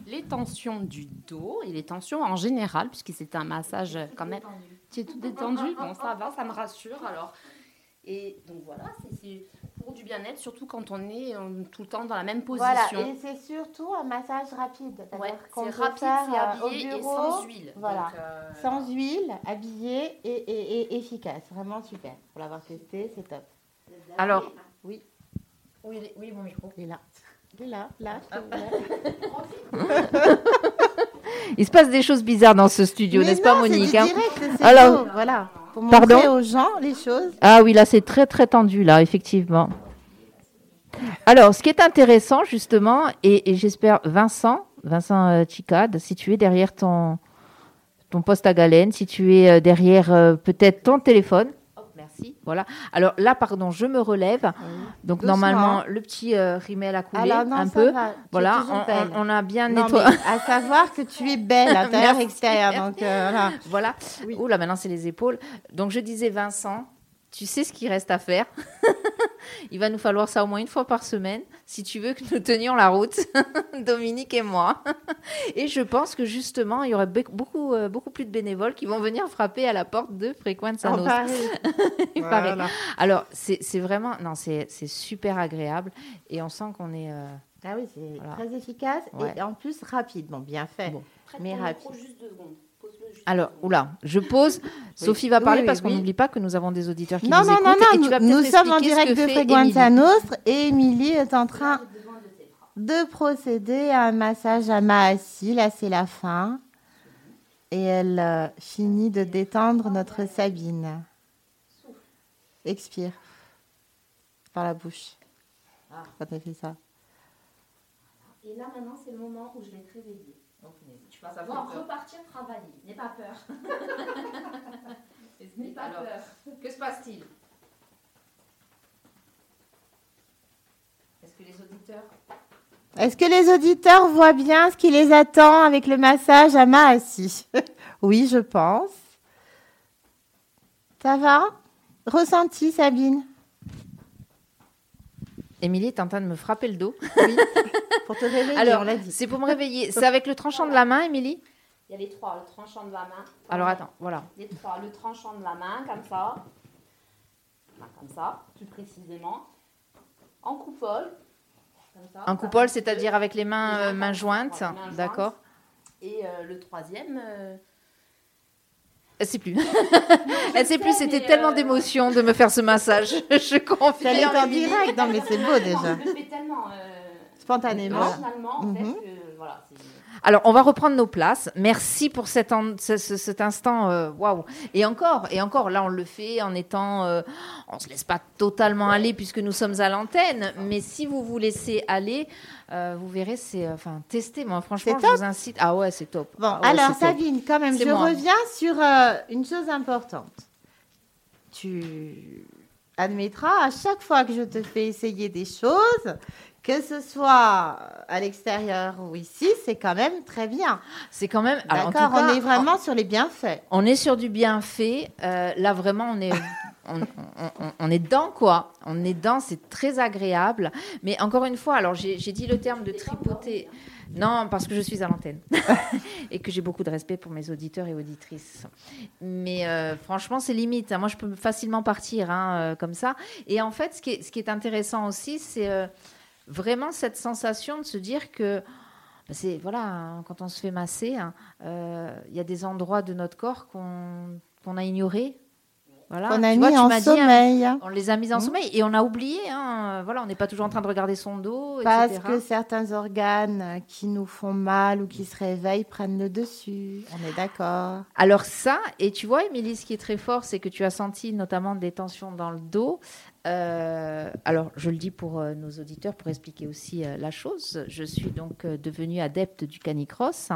les tensions du dos et les tensions en général, puisque c'est un massage euh, quand même. Tu es tout détendu Bon, ça va, ça me rassure alors. Et donc voilà, c'est- pour du bien-être, surtout quand on est euh, tout le temps dans la même Voilà, position. et c'est surtout un massage rapide. Ouais, c'est rapide, c'est euh, au habillé et sans huile. Voilà. Donc, euh, Sans huile, habillé et, et- et efficace. Vraiment super. Pour l'avoir testé, c'est top. Alors, Oui, oui, il est- oui, mon micro. il est là. Il est là, là. Ah. *laughs* Il se passe des choses bizarres dans ce studio, n'est-ce pas, Monique hein direct, c'est Alors- beau, voilà. Pour Pardon montrer aux gens les choses. Ah oui, là, c'est très, très tendu, là, effectivement. Alors, ce qui est intéressant, justement, et, et j'espère, Vincent, Vincent euh, Chicade, si tu es derrière ton, ton poste à galène, si tu es euh, derrière euh, peut-être ton téléphone. Merci. Voilà. Alors là, pardon, je me relève. Donc, Doucement. normalement, le petit euh, rimel a coulé Alors non, un peu. va. Voilà, on, belle. on- on a bien nettoyé. à savoir que tu es belle, *laughs* intérieur, extérieur. Donc euh, voilà. Voilà. Oui. Ouh là, maintenant, c'est les épaules. Donc, je disais, Vincent, tu sais ce qu'il reste à faire. *laughs* *laughs* Il va nous falloir ça au moins une fois par semaine si tu veux que nous tenions la route, *laughs* Dominique et moi. *laughs* Et je pense que justement, il y aurait be- beaucoup, euh, beaucoup plus de bénévoles qui vont venir frapper à la porte de. Il paraît. Voilà. Alors, c'est vraiment, non, c'est super agréable et on sent qu'on est. euh, Ah oui, c'est Voilà. très efficace Ouais. et en plus rapide. Bon, bien fait. Bon. Mais rapide. micro juste deux secondes. Alors, oula, je pose. Sophie va parler oui, parce qu'on oui. n'oublie pas que nous avons des auditeurs qui Non, nous non, écoutent. non, et non, tu vas nous, sommes en direct de. Nostre et Émilie est en train de procéder à un massage à Maassi. Là, c'est la fin. Et elle euh, finit de détendre notre Sabine. Expire. Par la bouche. Ah. Quand elle fait ça. Et là, maintenant, c'est le moment où je vais te réveiller. Vas savoir repartir travailler. N'aie pas peur. *laughs* N'aie pas Alors, peur. Que se passe-t-il? Est-ce que les auditeurs? Est-ce que les auditeurs voient bien ce qui les attend avec le massage à Maassi *laughs* Oui, je pense. Ça va? Ressenti, Sabine? Émilie est en train de me frapper le dos. *laughs* Oui. Pour te réveiller, Alors, on l'a dit. c'est pour me réveiller. C'est avec le tranchant de la main, Émilie Il y a les trois, le tranchant de la main. Alors attends, voilà. Les trois, le tranchant de la main, comme ça. Comme ça, plus précisément. En coupole. Comme ça. En coupole, c'est-à-dire avec les mains, Les euh, jointes. mains jointes. D'accord. Et euh, le troisième. euh, Elle sait plus. *laughs* *laughs* Elle sait plus. C'était tellement euh, d'émotion de me faire ce massage. *laughs* Je Ça confie. est en direct. Non, mais c'est beau déjà. Je le fais tellement. euh, Spontanément. machinalement, en fait, Mhm. que voilà. c'est- Alors, on va reprendre nos places. Merci pour cet, en- ce- ce- cet instant. euh. Et encore, et encore, là, on le fait en étant. euh, on se laisse pas totalement aller puisque nous sommes à l'antenne. Mais si vous vous laissez aller, euh, vous verrez, c'est. Enfin, testez. Moi, franchement, je vous incite. Ah ouais, c'est top. Bon, Ah ouais, alors. Sabine, quand même, je moi. reviens sur euh, une chose importante. Tu admettras à chaque fois que je te fais essayer des choses, que ce soit à l'extérieur ou ici, c'est quand même très bien. C'est quand même. D'accord, on est vraiment sur les bienfaits. On est sur du bienfait. Euh, là, vraiment, on est, on, on- on- on est dedans, quoi. On est dedans, c'est très agréable. Mais encore une fois, alors j'ai dit le terme de tripoter. Non, parce que je suis à l'antenne *laughs* et que j'ai beaucoup de respect pour mes auditeurs et auditrices. Mais euh, franchement, c'est limite. Moi, je peux facilement partir hein, euh, comme ça. Et en fait, ce qui est, ce qui est intéressant aussi, c'est vraiment cette sensation de se dire que ben, c'est voilà, hein, quand on se fait masser, hein, euh, il y a des endroits de notre corps qu'on qu'on a ignorés. Voilà. On a Tu mis vois, en dit, hein, sommeil. on les a mis en Mhm. sommeil et on a oublié. voilà, on n'est pas toujours en train de regarder son dos, Parce etc. que certains organes qui nous font mal ou qui se réveillent prennent le dessus. On est d'accord. Alors ça, et tu vois, Émilie, ce qui est très fort, c'est que tu as senti notamment des tensions dans le dos. Euh, alors, je le dis pour euh, nos auditeurs, pour expliquer aussi euh, la chose. Je suis donc devenue adepte du canicross.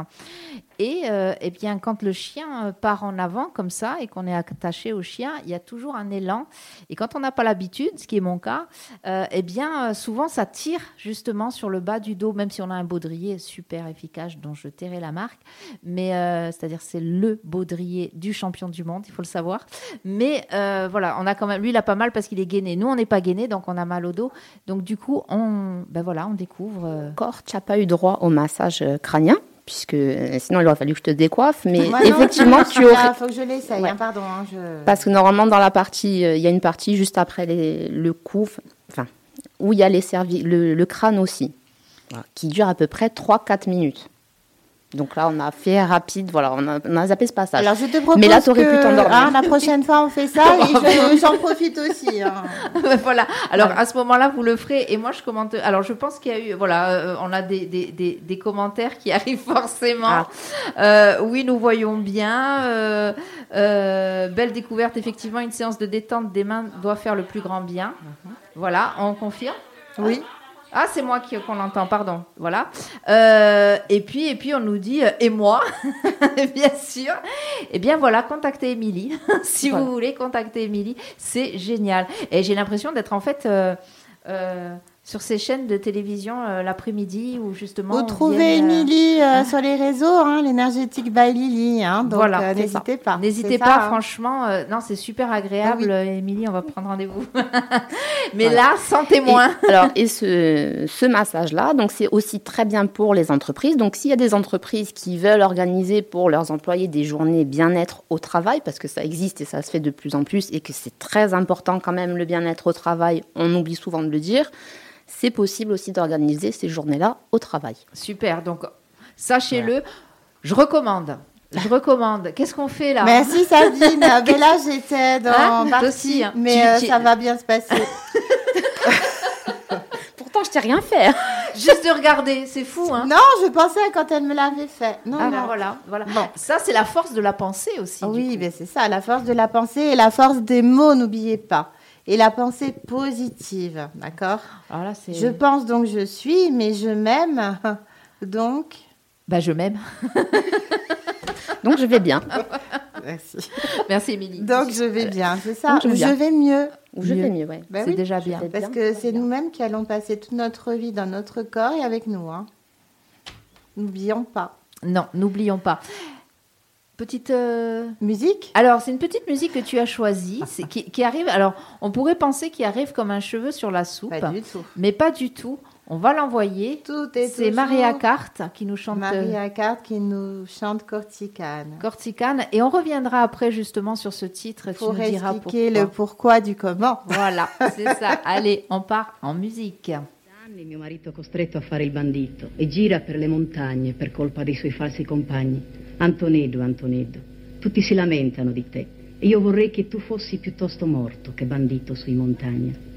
Et eh bien, quand le chien part en avant comme ça et qu'on est attaché au chien, il y a toujours un élan. Et quand on n'a pas l'habitude, ce qui est mon cas, eh bien, souvent, ça tire justement sur le bas du dos, même si on a un baudrier super efficace dont je tairai la marque. Mais c'est-à-dire, c'est le baudrier du champion du monde, il faut le savoir. Mais voilà, on a quand même, lui, il a pas mal parce qu'il est gainé. Nous, on n'est pas gainé, donc on a mal au dos. Donc du coup, on, ben voilà, on découvre. euh, Encore, tu n'as pas eu droit au massage euh, crânien, puisque euh, sinon il aurait fallu que je te décoiffe. Mais *laughs* effectivement, *laughs* tu il aurais. faut que je l'essaye. Ouais. hein, pardon. hein, je- Parce que normalement, dans la partie, euh, il y a une partie juste après les- le cou, enfin, où il y a les cervi- le, le crâne aussi, voilà, qui dure à peu près 3-4 minutes. Donc là, on a fait rapide, voilà, on a, on a zappé ce passage. Alors, je te propose Mais là, t'aurais pu que, t'endormir. hein, la prochaine fois, on fait ça *laughs* et je- j'en profite aussi. hein. *laughs* voilà. Alors à ce moment-là, vous le ferez. Et moi, je commente. Alors, je pense qu'il y a eu. Voilà, euh, on a des, des, des, des commentaires qui *laughs* arrivent forcément. Ah. Euh, oui, nous voyons bien. Euh, belle découverte. Effectivement, une séance de détente des mains doit faire le plus grand bien. Voilà, on confirme? Oui. Ah, c'est moi qui qu'on l'entend, pardon. Voilà. Euh, et puis, et puis, on nous dit, euh, et moi, *laughs* bien sûr. Eh bien, voilà, contactez Émilie. *laughs* si Voilà. vous voulez contacter Émilie, c'est génial. Et j'ai l'impression d'être en fait euh, sur ces chaînes de télévision euh, l'après-midi où justement. Vous trouvez vient, euh, Émilie euh, sur les réseaux, hein, l'énergétique by Lily. Hein, donc, Voilà, euh, n'hésitez pas. N'hésitez pas, ça, hein. franchement. euh, non, c'est super agréable, Ah oui. Émilie. On va prendre rendez-vous. *laughs* Mais Voilà. là, sans témoin. Et, alors, et ce, ce massage-là, donc c'est aussi très bien pour les entreprises. Donc, s'il y a des entreprises qui veulent organiser pour leurs employés des journées bien-être au travail, parce que ça existe et ça se fait de plus en plus, et que c'est très important quand même le bien-être au travail, on oublie souvent de le dire, c'est possible aussi d'organiser ces journées-là au travail. Super. Donc, sachez-le, je recommande. Je recommande. Qu'est-ce qu'on fait là? Merci Sabine. *laughs* mais là, j'étais dans Hein, partie, aussi, hein. mais Tu- euh, tu- ça va bien se passer. *laughs* Pourtant, je t'ai rien fait. *laughs* Juste de regarder, c'est fou, hein non, je pensais quand elle me l'avait fait. Non, Ah, non. voilà, voilà. Bon. Ça, c'est la force de la pensée aussi. Oui, mais c'est ça, la force de la pensée et la force des mots, n'oubliez pas. Et la pensée positive, d'accord? C'est. Je pense donc je suis, mais je m'aime. *laughs* Donc, Bah, je m'aime. *laughs* Donc, je vais bien. merci. Merci, Émilie. Donc je vais bien, c'est ça? Donc, je vais je bien. vais mieux. Ou je Mieux. vais mieux, ouais. Ben c'est oui, déjà bien. Parce bien, que c'est nous-mêmes qui allons passer toute notre vie dans notre corps et avec nous. Hein. N'oublions pas. Non, n'oublions pas. Petite. euh, Musique Alors, c'est une petite musique que tu as choisie, *laughs* qui, qui arrive. Alors, on pourrait penser qu'il arrive comme un cheveu sur la soupe, Pas du tout. mais pas du tout. On va l'envoyer. Tout est C'est Maria Carte qui nous chante euh, Maria Carte qui nous chante Corticane. Corticane. Et on reviendra après justement sur ce titre. et Tu Pour nous diras expliquer pourquoi. le pourquoi du comment. Voilà, *laughs* c'est ça. Allez, on part en musique. anni mio marito è costretto a fare il bandito e gira per le montagne per colpa dei suoi falsi compagni. Antoneddu, Antoneddu, tutti si lamentano di te e io vorrei che tu fossi piuttosto morto che bandito sui montagna.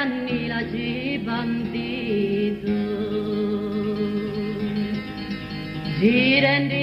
Tre anni la bandito. Girendi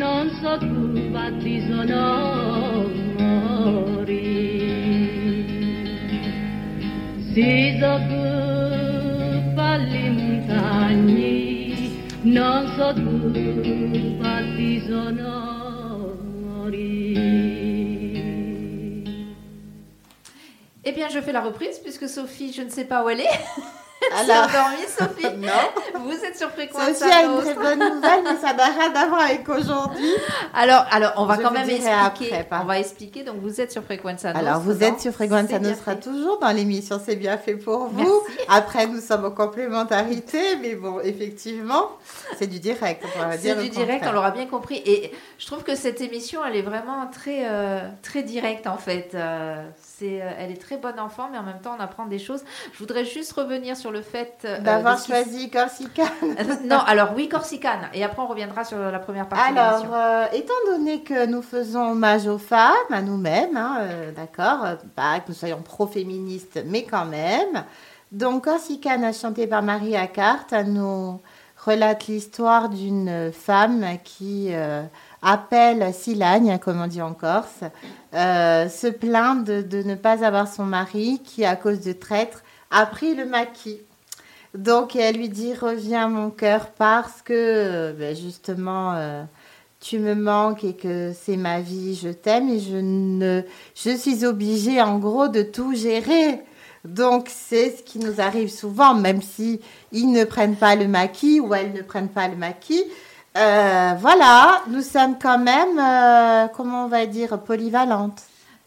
non so tu quanti sonori. Si so tu falli montagni, non so tu quanti sonori. Eh bien, je fais la reprise puisque Sophie, je ne sais pas où elle est. *laughs* *laughs* Alors, endormie, Sophie. *laughs* non. Vous êtes sur Fréquence Sophie a une Nostra. très bonne nouvelle, mais ça n'a rien à voir avec aujourd'hui. Alors, alors, on va Je quand même expliquer. après, on va expliquer. Donc, vous êtes sur Frequenza Nostra. Alors, vous êtes sur Fréquence fait. toujours dans l'émission C'est bien fait pour vous. Merci. Après, nous sommes en complémentarité, mais bon, effectivement, c'est du direct. C'est du direct, on l'aura bien compris. Et je trouve que cette émission, elle est vraiment très, euh, très directe en fait. Euh, c'est, euh, elle est très bonne enfant, mais en même temps, on apprend des choses. Je voudrais juste revenir sur le fait euh, D'avoir qui- choisi Corsica. *laughs* non, alors oui, Corsicane. Et après, on reviendra sur la première partie Alors, euh, étant donné que nous faisons hommage aux femmes, à nous-mêmes, hein, euh, d'accord, euh, pas que nous soyons pro-féministes, mais quand même. Donc, Corsicane, chantée par Maria Carte, nous relate l'histoire d'une femme qui euh, appelle Silagne, comme on dit en Corse, euh, se plaint de, ne pas avoir son mari qui, à cause de traître, a pris le maquis. Donc elle lui dit reviens mon cœur parce que euh, ben, justement euh, tu me manques et que c'est ma vie, je t'aime et je ne je suis obligée en gros de tout gérer. Donc c'est ce qui nous arrive souvent, même si ils ne prennent pas le maquis ou elles ne prennent pas le maquis. Euh, voilà, nous sommes quand même, euh, comment on va dire, polyvalentes.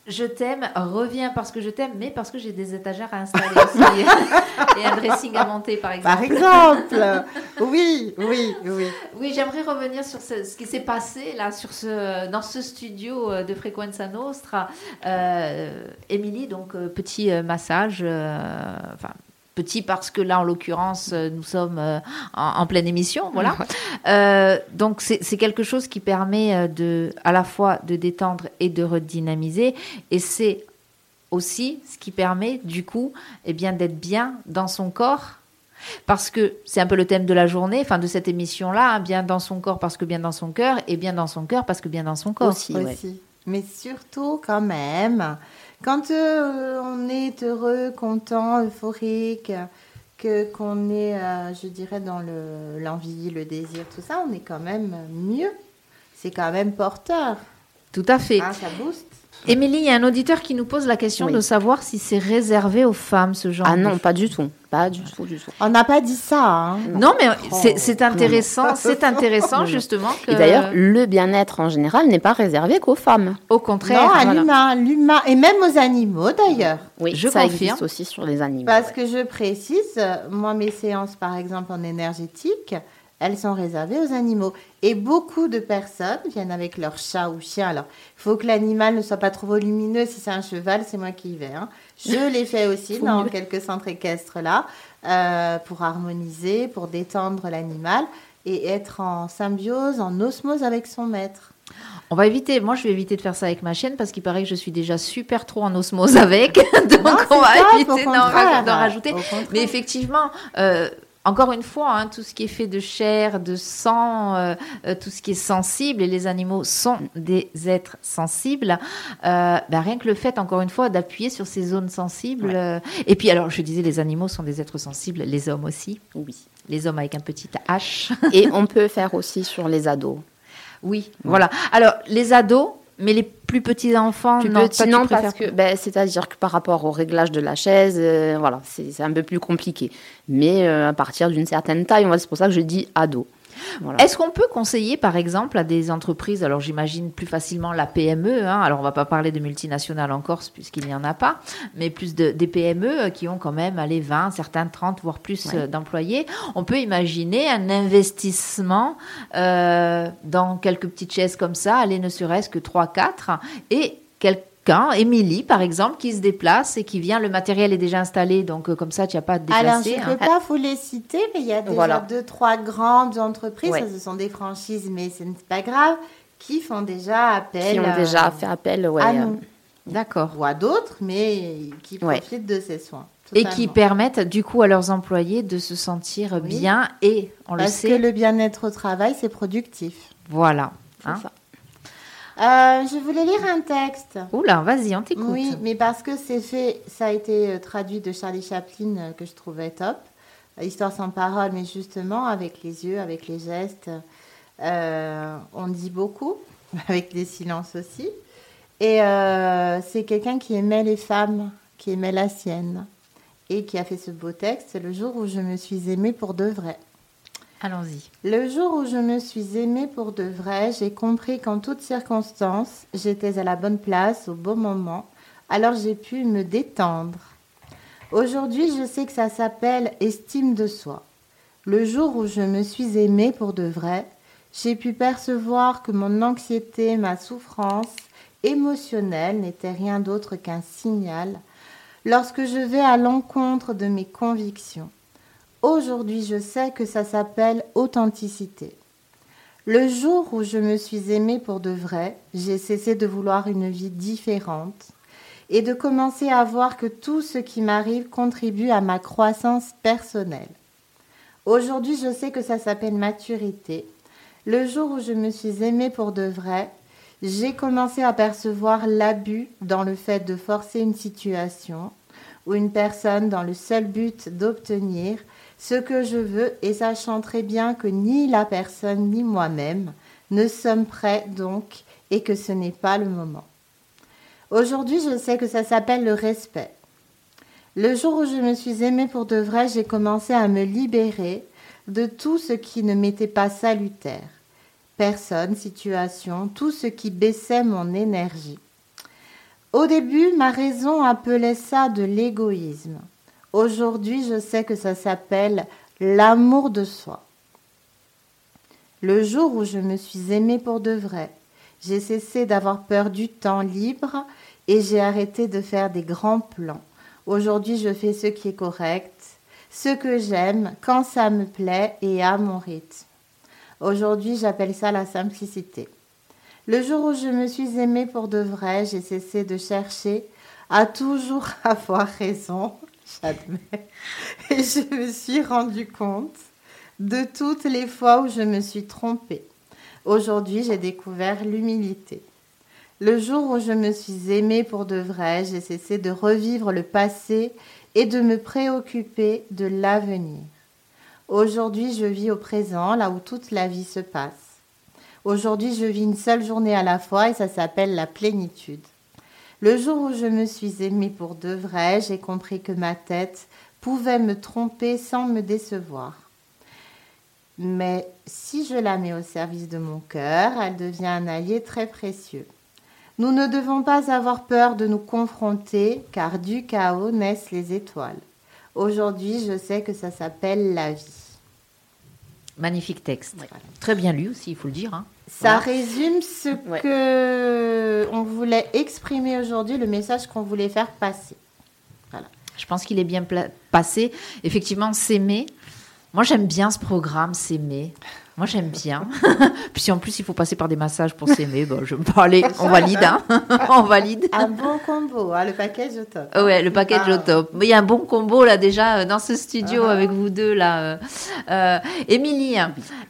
Je t'aime, reviens parce que je t'aime, mais parce que j'ai des étagères à installer aussi. *laughs* et un dressing à monter, par exemple. Par exemple, *laughs* oui, oui, oui. Oui, j'aimerais revenir sur ce, ce qui s'est passé là, sur ce, dans ce studio euh, de Frequenza Nostra. Euh, Émilie, donc petit massage, enfin petit parce que là, en l'occurrence, euh, nous sommes euh, en, en pleine émission, voilà. *laughs* Euh, donc c'est quelque chose qui permet de, à la fois de détendre et de redynamiser, et c'est aussi ce qui permet du coup, eh bien, d'être bien dans son corps parce que c'est un peu le thème de la journée, enfin de cette émission-là, hein, bien dans son corps parce que bien dans son cœur, et bien dans son cœur parce que bien dans son corps. Aussi, ouais. aussi. Mais surtout, quand même, quand euh, on est heureux, content, euphorique, que qu'on est, euh, je dirais, dans le- l'envie, le désir, tout ça, on est quand même mieux. C'est quand même porteur. Tout à fait. hein, ça booste. Émilie, il y a un auditeur qui nous pose la question Oui. de savoir si c'est réservé aux femmes ce genre Ah de non, pas du tout. Pas du tout, du tout. On n'a pas dit ça. hein. Non, mais Oh. c'est- c'est intéressant, c'est intéressant *laughs* justement que. Et d'ailleurs, le bien-être en général n'est pas réservé qu'aux femmes. au Non, contraire, à voilà. l'humain, l'humain, et même aux animaux d'ailleurs. Oui, Je ça confirme. existe aussi sur les animaux. Parce ouais. que je précise, euh, moi, mes séances, par exemple, en énergétique, elles sont réservées aux animaux. Et beaucoup de personnes viennent avec leur chat ou chien. Alors, il faut que l'animal ne soit pas trop volumineux. Si c'est un cheval, c'est moi qui y vais. hein. Je *laughs* l'ai fait aussi dans mieux. quelques centres équestres là, euh, pour harmoniser, pour détendre l'animal et être en symbiose, en osmose avec son maître. On va éviter, moi je vais éviter de faire ça avec ma chienne parce qu'il paraît que je suis déjà super trop en osmose avec. *laughs* Donc Non, on va éviter d'en rajouter. Mais effectivement, euh, encore une fois, hein, tout ce qui est fait de chair, de sang, euh, euh, tout ce qui est sensible, et les animaux sont des êtres sensibles, euh, bah, rien que le fait, encore une fois, d'appuyer sur ces zones sensibles. Ouais. euh, et puis, alors, je disais, les animaux sont des êtres sensibles, les hommes aussi. Oui. Les hommes avec un petit H. Et on peut faire aussi sur les ados. Oui, voilà. Alors, les ados, mais les plus petits enfants, Plus non, toi, non, parce que, ben, c'est-à-dire que par rapport au réglage de la chaise, euh, voilà, c'est un peu plus compliqué. Mais euh, à partir d'une certaine taille, c'est pour ça que je dis ado. Voilà. Est-ce qu'on peut conseiller, par exemple, à des entreprises, alors j'imagine plus facilement la PME, hein, alors on va pas parler de multinationales en Corse puisqu'il n'y en a pas, mais plus de, des PME qui ont quand même allez, 20, certains 30, voire plus Ouais. euh, d'employés. On peut imaginer un investissement euh, dans quelques petites chaises comme ça, aller ne serait-ce que 3-4, et quelqu'un, Émilie par exemple, qui se déplace et qui vient, le matériel est déjà installé, donc euh, comme ça tu n'as pas à te Alors, je déplacer. ne hein. peux pas vous les citer, mais il y a déjà Voilà. deux, trois grandes entreprises, Ouais. ça, ce sont des franchises, mais ce n'est pas grave, qui font déjà appel Qui ont euh, déjà fait appel, ouais, à euh, nous. D'accord. Ou à d'autres, mais qui Ouais. profitent de ces soins. Et qui permettent du coup à leurs employés de se sentir Oui. bien et on le Parce sait. que le bien-être au travail, c'est productif. Voilà. C'est Hein ça. Euh, je voulais lire un texte. Oula, vas-y, on t'écoute. Oui, mais parce que c'est fait, ça a été euh, traduit de Charlie Chaplin euh, que je trouvais top. Histoire sans parole, mais justement avec les yeux, avec les gestes, euh, on dit beaucoup, *laughs* avec les silences aussi. Et euh, c'est quelqu'un qui aimait les femmes, qui aimait la sienne, et qui a fait ce beau texte. C'est le jour où je me suis aimée pour de vrai. Allons-y. Le jour où je me suis aimée pour de vrai, j'ai compris qu'en toutes circonstances, j'étais à la bonne place au bon moment, alors j'ai pu me détendre. Aujourd'hui, je sais que ça s'appelle estime de soi. Le jour où je me suis aimée pour de vrai, j'ai pu percevoir que mon anxiété, ma souffrance émotionnelle n'était rien d'autre qu'un signal lorsque je vais à l'encontre de mes convictions. Aujourd'hui, je sais que ça s'appelle authenticité. Le jour où je me suis aimée pour de vrai, j'ai cessé de vouloir une vie différente et de commencer à voir que tout ce qui m'arrive contribue à ma croissance personnelle. Aujourd'hui, je sais que ça s'appelle maturité. Le jour où je me suis aimée pour de vrai, j'ai commencé à percevoir l'abus dans le fait de forcer une situation ou une personne dans le seul but d'obtenir ce que je veux et sachant très bien que ni la personne ni moi-même ne sommes prêts donc et que ce n'est pas le moment. Aujourd'hui, je sais que ça s'appelle le respect. Le jour où je me suis aimée pour de vrai, j'ai commencé à me libérer de tout ce qui ne m'était pas salutaire. Personne, situation, tout ce qui baissait mon énergie. Au début, ma raison appelait ça de l'égoïsme. Aujourd'hui, je sais que ça s'appelle l'amour de soi. Le jour où je me suis aimée pour de vrai, j'ai cessé d'avoir peur du temps libre et j'ai arrêté de faire des grands plans. Aujourd'hui, je fais ce qui est correct, ce que j'aime, quand ça me plaît et à mon rythme. Aujourd'hui, j'appelle ça la simplicité. Le jour où je me suis aimée pour de vrai, j'ai cessé de chercher à toujours *laughs* avoir raison, j'admets, et je me suis rendu compte de toutes les fois où je me suis trompée. Aujourd'hui, j'ai découvert l'humilité. Le jour où je me suis aimée pour de vrai, j'ai cessé de revivre le passé et de me préoccuper de l'avenir. Aujourd'hui, je vis au présent, là où toute la vie se passe. Aujourd'hui, je vis une seule journée à la fois et ça s'appelle la plénitude. Le jour où je me suis aimée pour de vrai, j'ai compris que ma tête pouvait me tromper sans me décevoir. Mais si je la mets au service de mon cœur, elle devient un allié très précieux. Nous ne devons pas avoir peur de nous confronter, car du chaos naissent les étoiles. Aujourd'hui, je sais que ça s'appelle la vie. Magnifique texte. Voilà. Très bien lu aussi, il faut le dire. hein. Ça Voilà. résume ce Ouais. que on voulait exprimer aujourd'hui, le message qu'on voulait faire passer. Je pense qu'il est bien passé. Effectivement, s'aimer. Moi, j'aime bien ce programme, s'aimer. Moi, j'aime bien. *laughs* Puis en plus, il faut passer par des massages pour s'aimer, bah, je aller. On valide, hein *laughs* On valide. Un bon combo, hein, le package au top. Ouais, le package Ah. au top. Mais il y a un bon combo là déjà euh, dans ce studio Ah. avec vous deux là. euh. Euh, Émilie,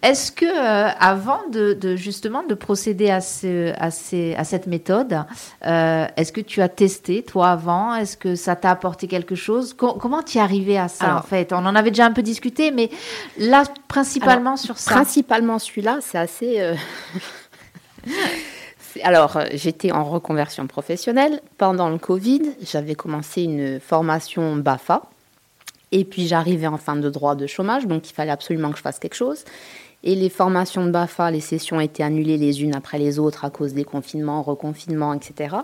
est-ce que euh, avant de, de, justement de procéder à, ce, à, ces, à cette méthode, euh, est-ce que tu as testé toi avant? Est-ce que ça t'a apporté quelque chose? Co- Comment tu es arrivé à ça Alors- en fait? On en avait déjà un peu discuté, mais là principalement sur ça. Principalement celui-là, c'est assez. euh, *laughs* Alors, j'étais en reconversion professionnelle. Pendant le Covid, j'avais commencé une formation BAFA. Et puis, j'arrivais en fin de droit de chômage, donc il fallait absolument que je fasse quelque chose. Et les formations de BAFA, les sessions étaient annulées les unes après les autres à cause des confinements, reconfinements, etc.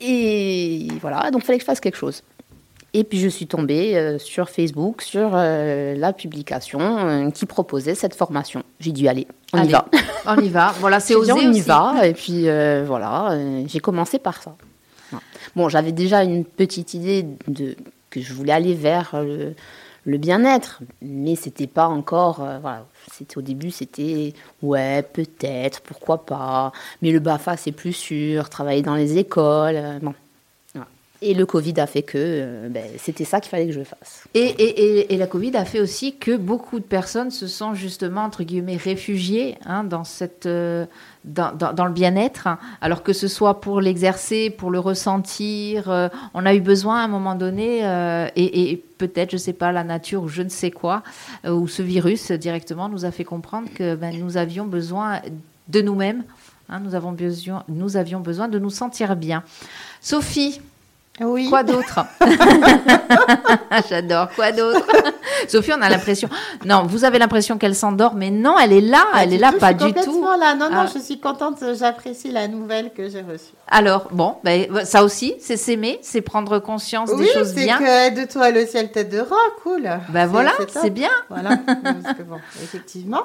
Et voilà, donc il fallait que je fasse quelque chose. Et puis je suis tombée euh, sur Facebook, sur euh, la publication euh, qui proposait cette formation. J'ai dû aller. On Allez, y va. *laughs* On y va. Voilà, c'est osé dit, on y va. Et puis voilà, j'ai commencé par ça. Bon, j'avais déjà une petite idée de que je voulais aller vers le, le bien-être. Mais c'était pas encore. euh, voilà. C'était au début, c'était ouais, peut-être, pourquoi pas. Mais le BAFA, c'est plus sûr. Travailler dans les écoles. euh, bon. Et le Covid a fait que euh, ben, c'était ça qu'il fallait que je fasse. Et, et, et, la Covid a fait aussi que beaucoup de personnes se sont justement, entre guillemets, réfugiées hein, dans, cette, dans, dans, dans le bien-être, hein. alors que ce soit pour l'exercer, pour le ressentir. euh, on a eu besoin à un moment donné, euh, et, et peut-être, je ne sais pas, la nature ou je ne sais quoi, euh, ou ce virus directement nous a fait comprendre que ben, nous avions besoin de nous-mêmes. hein, nous, avons besoin, nous avions besoin de nous sentir bien. Sophie, Oui. Quoi d'autre? *laughs* J'adore. Quoi d'autre? *laughs* Sophie, on a l'impression. Non, vous avez l'impression qu'elle s'endort, mais non, elle est là. Pas elle est là, tout, pas je suis du tout. complètement là. Non, non, Ah. je suis contente. J'apprécie la nouvelle que j'ai reçue. Alors, bon, ben, ça aussi, c'est s'aimer, c'est prendre conscience Oui, des choses c'est bien. que de toi le ciel tête de rat, cool. Ben voilà, c'est bien. *laughs* Voilà, parce que bon, effectivement.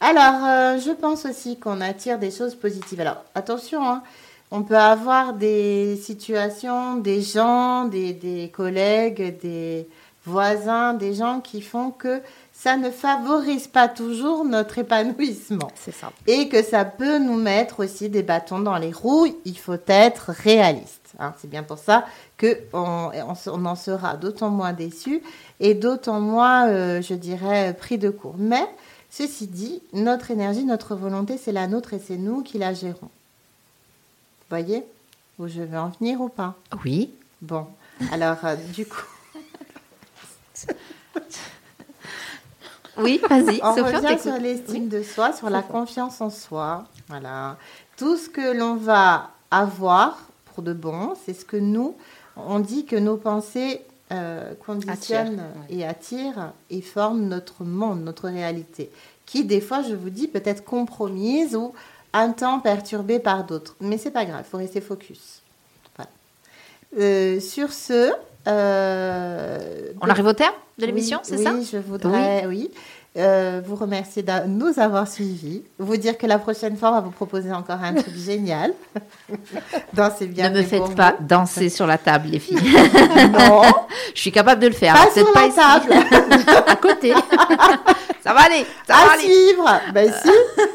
Alors, euh, je pense aussi qu'on attire des choses positives. Alors, attention, hein, on peut avoir des situations, des gens, des, des collègues, des voisins, des gens qui font que ça ne favorise pas toujours notre épanouissement C'est ça. et que ça peut nous mettre aussi des bâtons dans les roues. Il faut être réaliste. hein. C'est bien pour ça que on, on se- on en sera d'autant moins déçu et d'autant moins, euh, je dirais, pris de court. Mais ceci dit, notre énergie, notre volonté, c'est la nôtre et c'est nous qui la gérons. Vous voyez où je veux en venir ou pas? Oui. Bon, alors euh, du coup, *laughs* Oui, vas-y, On Sophie, revient sur l'estime de soi, sur la confiance en soi. Voilà. Tout ce que l'on va avoir pour de bon, c'est ce que nous, on dit que nos pensées euh, conditionnent et attirent et forment notre monde, notre réalité, qui des fois, je vous dis, peut être compromise ou un temps perturbée par d'autres. Mais c'est pas grave, il faut rester focus. Voilà. Euh, sur ce, euh, On arrive au terme de l'émission, oui, c'est oui, ça je voudrais, oui, euh, vous remercier de nous avoir suivis. Vous dire que la prochaine fois, on va vous proposer encore un truc *laughs* génial. Dansez bien. Ne me faites pas vous. danser sur la table, les filles. Non, *laughs* Je suis capable de le faire. pas sur peut-être la ici. table. *laughs* à côté. Ça va aller. Ça va à aller. suivre. Ben si,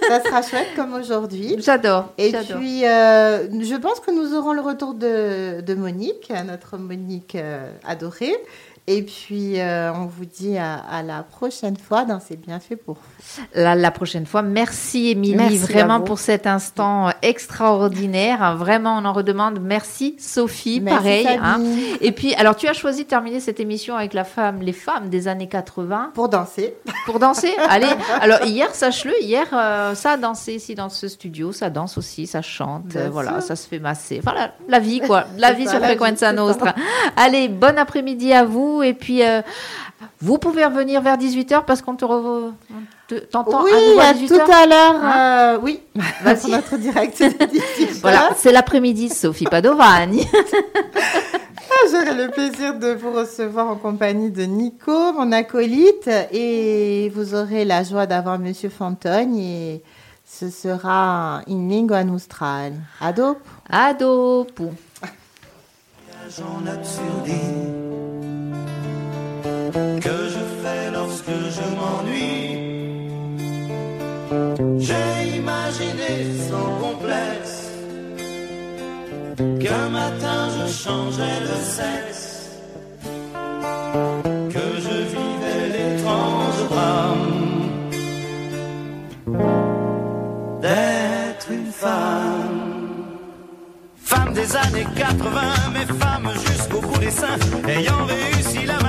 ça sera chouette comme aujourd'hui. J'adore. Et puis, euh, je pense que nous aurons le retour de, de Monique, notre Monique euh, adorée. Et puis, euh, on vous dit à, à la prochaine fois dans C'est bien fait pour vous. la, la prochaine fois. Merci Émilie, Merci vraiment pour cet instant euh, extraordinaire. Vraiment, on en redemande. Merci Sophie, Merci, pareil. hein. Et puis, alors tu as choisi de terminer cette émission avec la femme, les femmes des années 80 Pour danser. pour danser. Allez, alors hier, sache-le, hier, euh, ça a dansé ici dans ce studio, ça danse aussi, ça chante, Bien voilà, sûr. ça se fait masser. Voilà, la vie quoi, la vie sur c'est Nostra. Allez, bon après-midi à vous et puis euh, vous pouvez revenir vers 18h parce qu'on te re- t'entend oui, à nouveau à à 18h. tout à l'heure. Hein euh, oui, *laughs* Vas-y. pour notre direct. de 18 *laughs* Voilà, c'est l'après-midi, Sophie Padovani. *laughs* Ah, J'aurai le plaisir de vous recevoir en compagnie de Nico, mon acolyte, et vous aurez la joie d'avoir Monsieur Fantogne et ce sera in lingua nostrale. Ado. Ado, pou. en absurdie que je fais lorsque je m'ennuie. J'ai imaginé sans complexe qu'un matin je changeais de sexe, que je vivais l'étrange drame d'être une femme. Femme des années 80, mais femme jusqu'au bout des seins, ayant réussi l'amalgame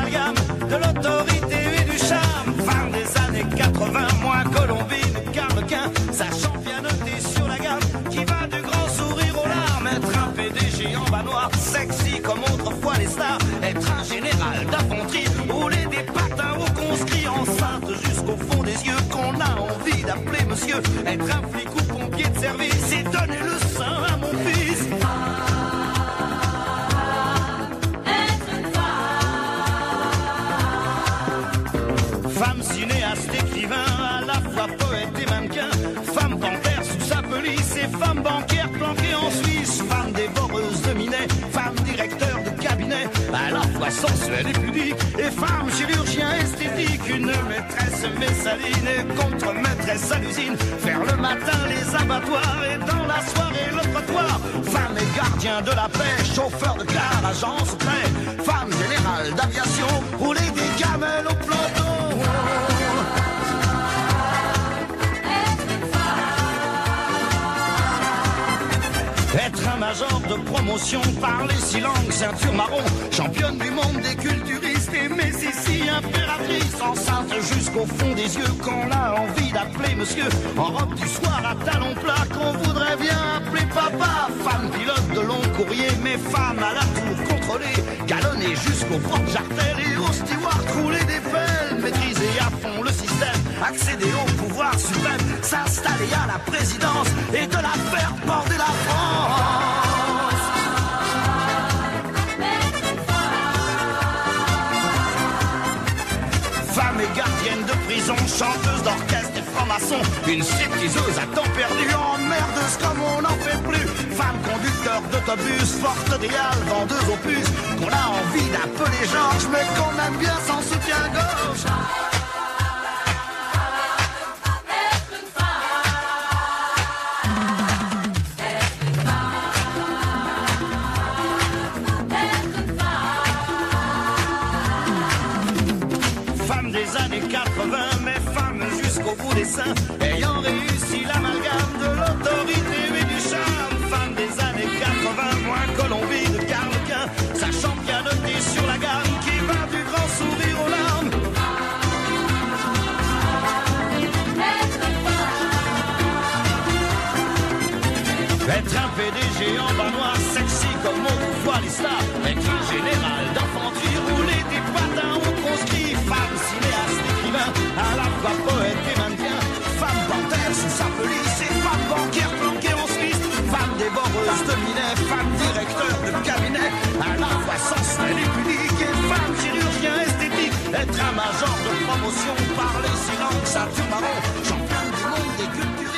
être un flic ou pompier de service, et donner le sein à mon fils. Femme cinéaste, écrivain, à la fois poète et mannequin. Femme panthère sous sa police et femme banquière planquée en Suisse. Femme dévoreuse de minet, femme directeur de cabinet, à la fois sensuelle et pudique, et femme chirurgien esthétique, une maîtresse messaline et contre-maîtresse à l'usine, faire le matin les abattoirs et dans la soirée le trottoir, femme et gardien de la paix, chauffeur de car, agent secret, femme générale d'aviation, rouler des camels au planton. Être un major de promotion, parler six langues, ceinture marron, championne du monde des culturistes et ici impératrice, enceinte jusqu'au fond des yeux qu'on a envie d'appeler monsieur, en robe du soir à talons plats qu'on voudrait bien appeler papa, femme pilote de long courrier, mais femme à la tour contrôlée, galonnée jusqu'au porte jartelles et au steward rouler des pelles, maîtriser à fond le système, accéder au pouvoir suprême, s'installer à la présidence franc-maçon, une stripteaseuse à temps perdu, emmerdeuse comme on n'en fait plus. Femme conducteur d'autobus, forte réal, vendeuse aux puces, qu'on a envie d'appeler Georges, mais qu'on aime bien sans soutien-gorge. Ayant réussi l'amalgame de l'autorité et du charme. Femme des années 80, moins Colombie de Carlequin, sachant bien noter sur la gamme qui va du grand sourire aux larmes. Être un PDG en bas sexy comme on voit les stars. Être un général d'infanterie, rouler des patins au conscrit. Femme cinéaste, écrivain, à la fois dévoreuse de minet, femme directeur de cabinet, à la fois sensuelle et publique, et femme chirurgien esthétique, être un major de promotion, parler silence, ceinture marron, champion du monde des cultures.